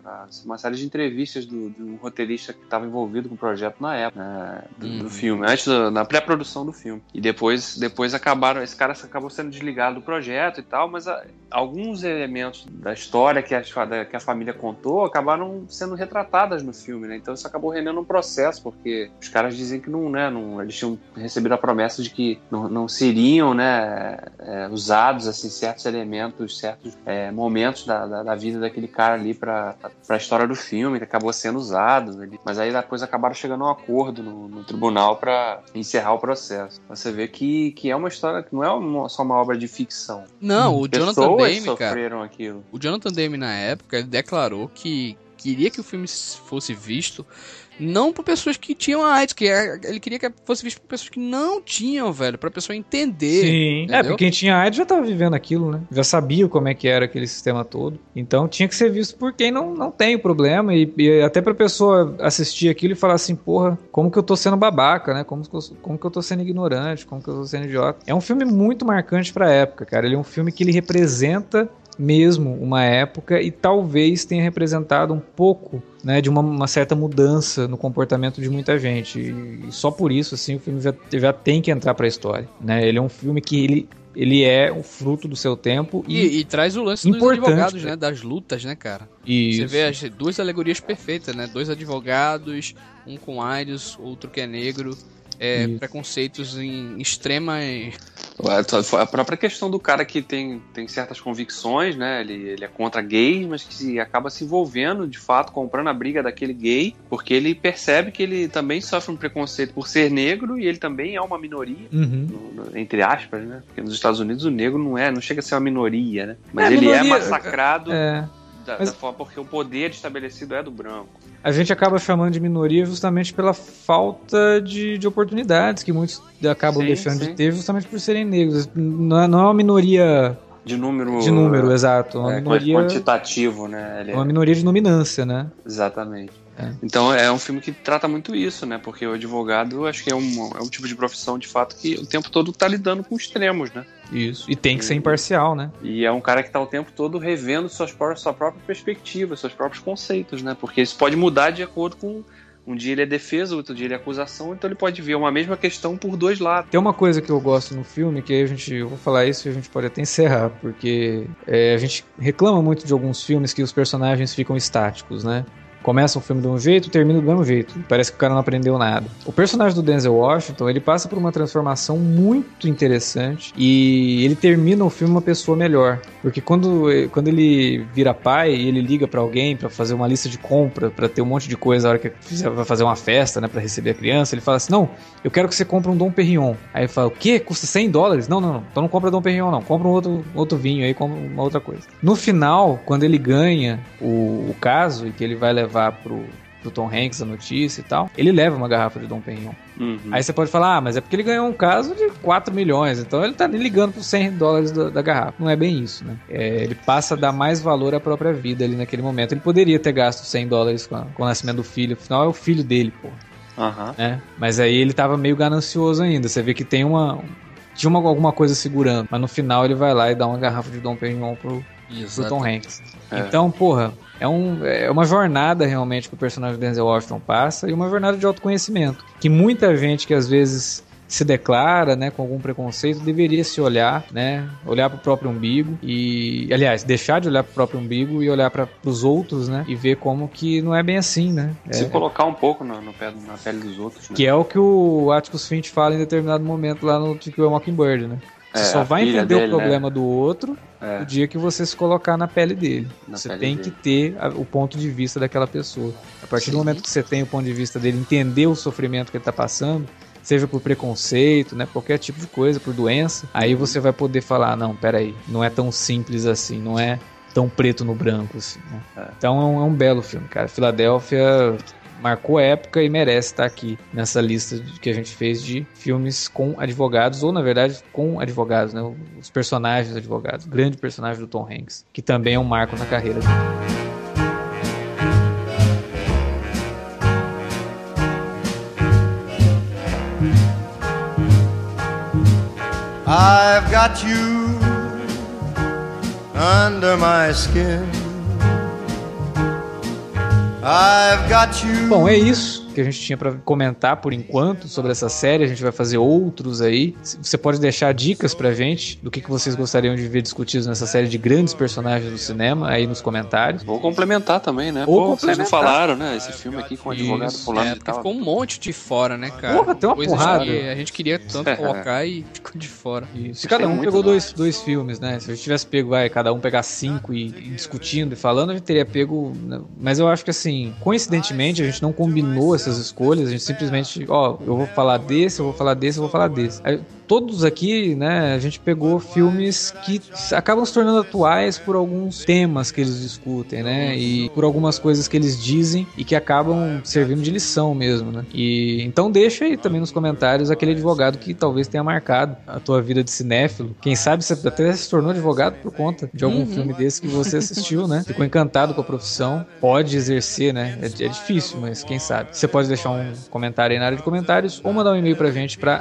uma série de entrevistas do, de um roteirista que estava envolvido com o projeto na época, né, do, uhum. do, filme, antes da, na pré-produção do filme. E depois, depois acabaram, esse cara acabou sendo desligado do projeto e tal, mas a, alguns elementos da história que a, que a família contou acabaram sendo retratadas no filme, né? Então isso acabou rendendo um processo, porque os caras dizem que não, né, não, eles tinham recebido a promessa de que não, não seriam, né, é, usados assim certos elementos, certos é, momentos da, da, da, vida daquele cara ali pra, pra história do filme, que acabou sendo usado. Né? Mas aí depois acabaram chegando a um acordo no, no tribunal para encerrar o processo. Você vê que, que é uma história que não é uma, só uma obra de ficção. Não, o Jonathan Demme, sofreram cara, aquilo. O Jonathan Demme, na época, declarou que queria que o filme fosse visto não por pessoas que tinham AIDS, que é, ele queria que fosse visto por pessoas que não tinham, velho, pra pessoa entender. Sim, é, entendeu? é, porque quem tinha AIDS já tava vivendo aquilo, né? Já sabia como é que era aquele sistema todo. Então tinha que ser visto por quem não, não tem o problema. E, e até pra pessoa assistir aquilo e falar assim, porra, como que eu tô sendo babaca, né? Como, como que eu tô sendo ignorante, como que eu tô sendo idiota. É um filme muito marcante pra época, cara. Ele é um filme que ele representa mesmo uma época e talvez tenha representado um pouco né, de uma, uma, certa mudança no comportamento de muita gente. E, só por isso, assim, o filme já, já tem que entrar para a história. Né? Ele é um filme que ele, ele é o fruto do seu tempo e, e, e traz o lance dos advogados, né, das lutas, né, cara? Isso. Você vê as duas alegorias perfeitas, né? Dois advogados, um com AIDS, outro que é negro é, preconceitos em extrema. A própria questão do cara que tem, tem certas convicções, né? Ele, ele é contra gays, mas que acaba se envolvendo, de fato, comprando a briga daquele gay, porque ele percebe que ele também sofre um preconceito por ser negro e ele também é uma minoria, uhum. no, no, entre aspas, né? Porque nos Estados Unidos o negro não é, não chega a ser uma minoria, né? Mas é, ele é minoria, é massacrado. É. Da, mas... da forma porque o poder estabelecido é do branco a gente acaba chamando de minoria justamente pela falta de, de oportunidades que muitos acabam sim, deixando sim. de ter justamente por serem negros. Não é, não é uma minoria de número. De número, exato. Uma é, minoria, quantitativo, né? Ele uma minoria de dominância, né? Exatamente. É. Então é um filme que trata muito isso, né? Porque o advogado, acho que é um, é um tipo de profissão, de fato, que o tempo todo tá lidando com extremos, né? Isso. E tem que ser imparcial, né? E é um cara que tá o tempo todo revendo suas sua própria perspectiva, seus próprios conceitos, né? Porque isso pode mudar de acordo com um dia ele é defesa, outro dia ele é acusação, então ele pode ver uma mesma questão por dois lados. Tem uma coisa que eu gosto no filme, que aí a gente, eu vou falar isso e a gente pode até encerrar, porque é, a gente reclama muito de alguns filmes que os personagens ficam estáticos, né? Começa o filme de um jeito, termina do mesmo jeito. Parece que o cara não aprendeu nada. O personagem do Denzel Washington, ele passa por uma transformação muito interessante e ele termina o filme uma pessoa melhor. Porque quando, quando ele vira pai e ele liga para alguém para fazer uma lista de compra, para ter um monte de coisa na hora que vai fazer uma festa, né, para receber a criança, ele fala assim: "Não, eu quero que você compre um Dom Perignon". Aí ele fala: "O quê? Custa 100 dólares?". Não, não, não. Então não compra Dom Perignon não. Compra um outro, outro vinho aí, compra uma outra coisa. No final, quando ele ganha o, o caso e que ele vai levar levar pro, pro Tom Hanks a notícia e tal, ele leva uma garrafa de Dom Perignon. Uhum. Aí você pode falar, ah, mas é porque ele ganhou um caso de 4 milhões, então ele tá ligando por 100 dólares da, da garrafa. Não é bem isso, né? É, ele passa a dar mais valor à própria vida ali naquele momento. Ele poderia ter gasto 100 dólares com, a, com o nascimento do filho, afinal é o filho dele, pô. Uhum. Mas aí ele tava meio ganancioso ainda. Você vê que tem uma. Tinha uma, alguma coisa segurando. Mas no final ele vai lá e dá uma garrafa de Dom Perignon pro, pro Tom Hanks. É. Então, porra, é, um, é uma jornada realmente que o personagem Denzel Washington passa e uma jornada de autoconhecimento. Que muita gente que às vezes se declara, né, com algum preconceito, deveria se olhar, né, olhar para o próprio umbigo e, aliás, deixar de olhar para o próprio umbigo e olhar para os outros, né, e ver como que não é bem assim, né. Se é, colocar um pouco no, no pé, na pele dos outros. Né? Que é o que o Atticus Finch fala em determinado momento lá no To Kill a Mockingbird, né. Você é, só vai entender dele, o né? problema né? do outro é. o dia que você se colocar na pele dele. Na você pele tem dele. que ter o ponto de vista daquela pessoa. A partir Sim. do momento que você tem o ponto de vista dele, entender o sofrimento que ele está passando, seja por preconceito, né, qualquer tipo de coisa, por doença, aí você vai poder falar, não, peraí, não é tão simples assim, não é tão preto no branco assim. Né? É. Então é um, é um, belo filme, cara. Filadélfia marcou época e merece estar aqui nessa lista que a gente fez de filmes com advogados, ou na verdade com advogados, né? Os personagens advogados. Grande personagem do Tom Hanks, que também é um marco na carreira dele. I've got you under my skin. Bom, é isso que a gente tinha para comentar por enquanto sobre essa série. A gente vai fazer outros aí. Você pode deixar dicas pra gente do que, que vocês gostariam de ver discutidos nessa série de grandes personagens do cinema aí nos comentários. Vou complementar também, né? Ou Pô, vocês não falaram, né? Esse filme aqui com o advogado fulano é, e tal. Ficou um monte de fora, né, cara? Porra, tem uma Coisas porrada. Que a gente queria tanto é. colocar e ficou de fora. Se cada um pegou dois, dois filmes, né? Se a gente tivesse pego, vai, cada um pegar cinco e, e discutindo e falando, a gente teria pego. Né? Mas eu acho que assim, coincidentemente, a gente não combinou essas escolhas, a gente simplesmente, ó, eu vou falar desse, eu vou falar desse, eu vou falar desse. Aí, todos aqui, né, a gente pegou filmes que acabam se tornando atuais por alguns temas que eles discutem, né, e por algumas coisas que eles dizem e que acabam servindo de lição mesmo, né. E então deixa aí também nos comentários aquele advogado que talvez tenha marcado a tua vida de cinéfilo. Quem sabe você até se tornou advogado por conta de algum uhum. filme desse que você assistiu, né? Ficou encantado com a profissão, pode exercer, né? É, é difícil, mas quem sabe. Você pode deixar um comentário aí na área de comentários ou mandar um e-mail pra gente para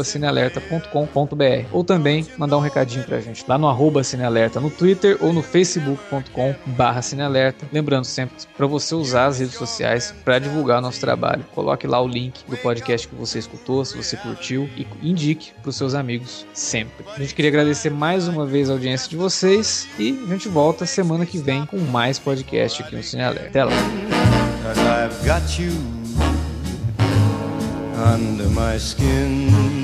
alertavermelho@cinealerta.com.br ou também mandar um recadinho pra gente lá no arroba cinealerta no Twitter ou no facebook.com/cinealerta. Lembrando sempre para você usar as redes sociais para divulgar nosso trabalho. Coloque lá o link do podcast que você escutou, se você curtiu e indique para os seus amigos sempre. A gente queria agradecer mais uma vez a audiência de vocês e a gente volta semana que vem com mais podcast aqui no Cinealerta. Até lá. under my skin.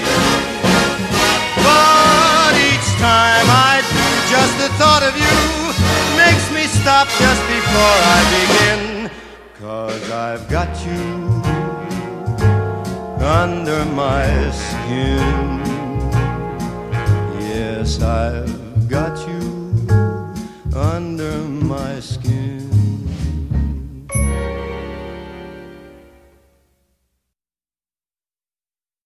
Just the thought of you makes me stop just before I begin. Cause I've got you under my skin. Yes, I've got you under my skin.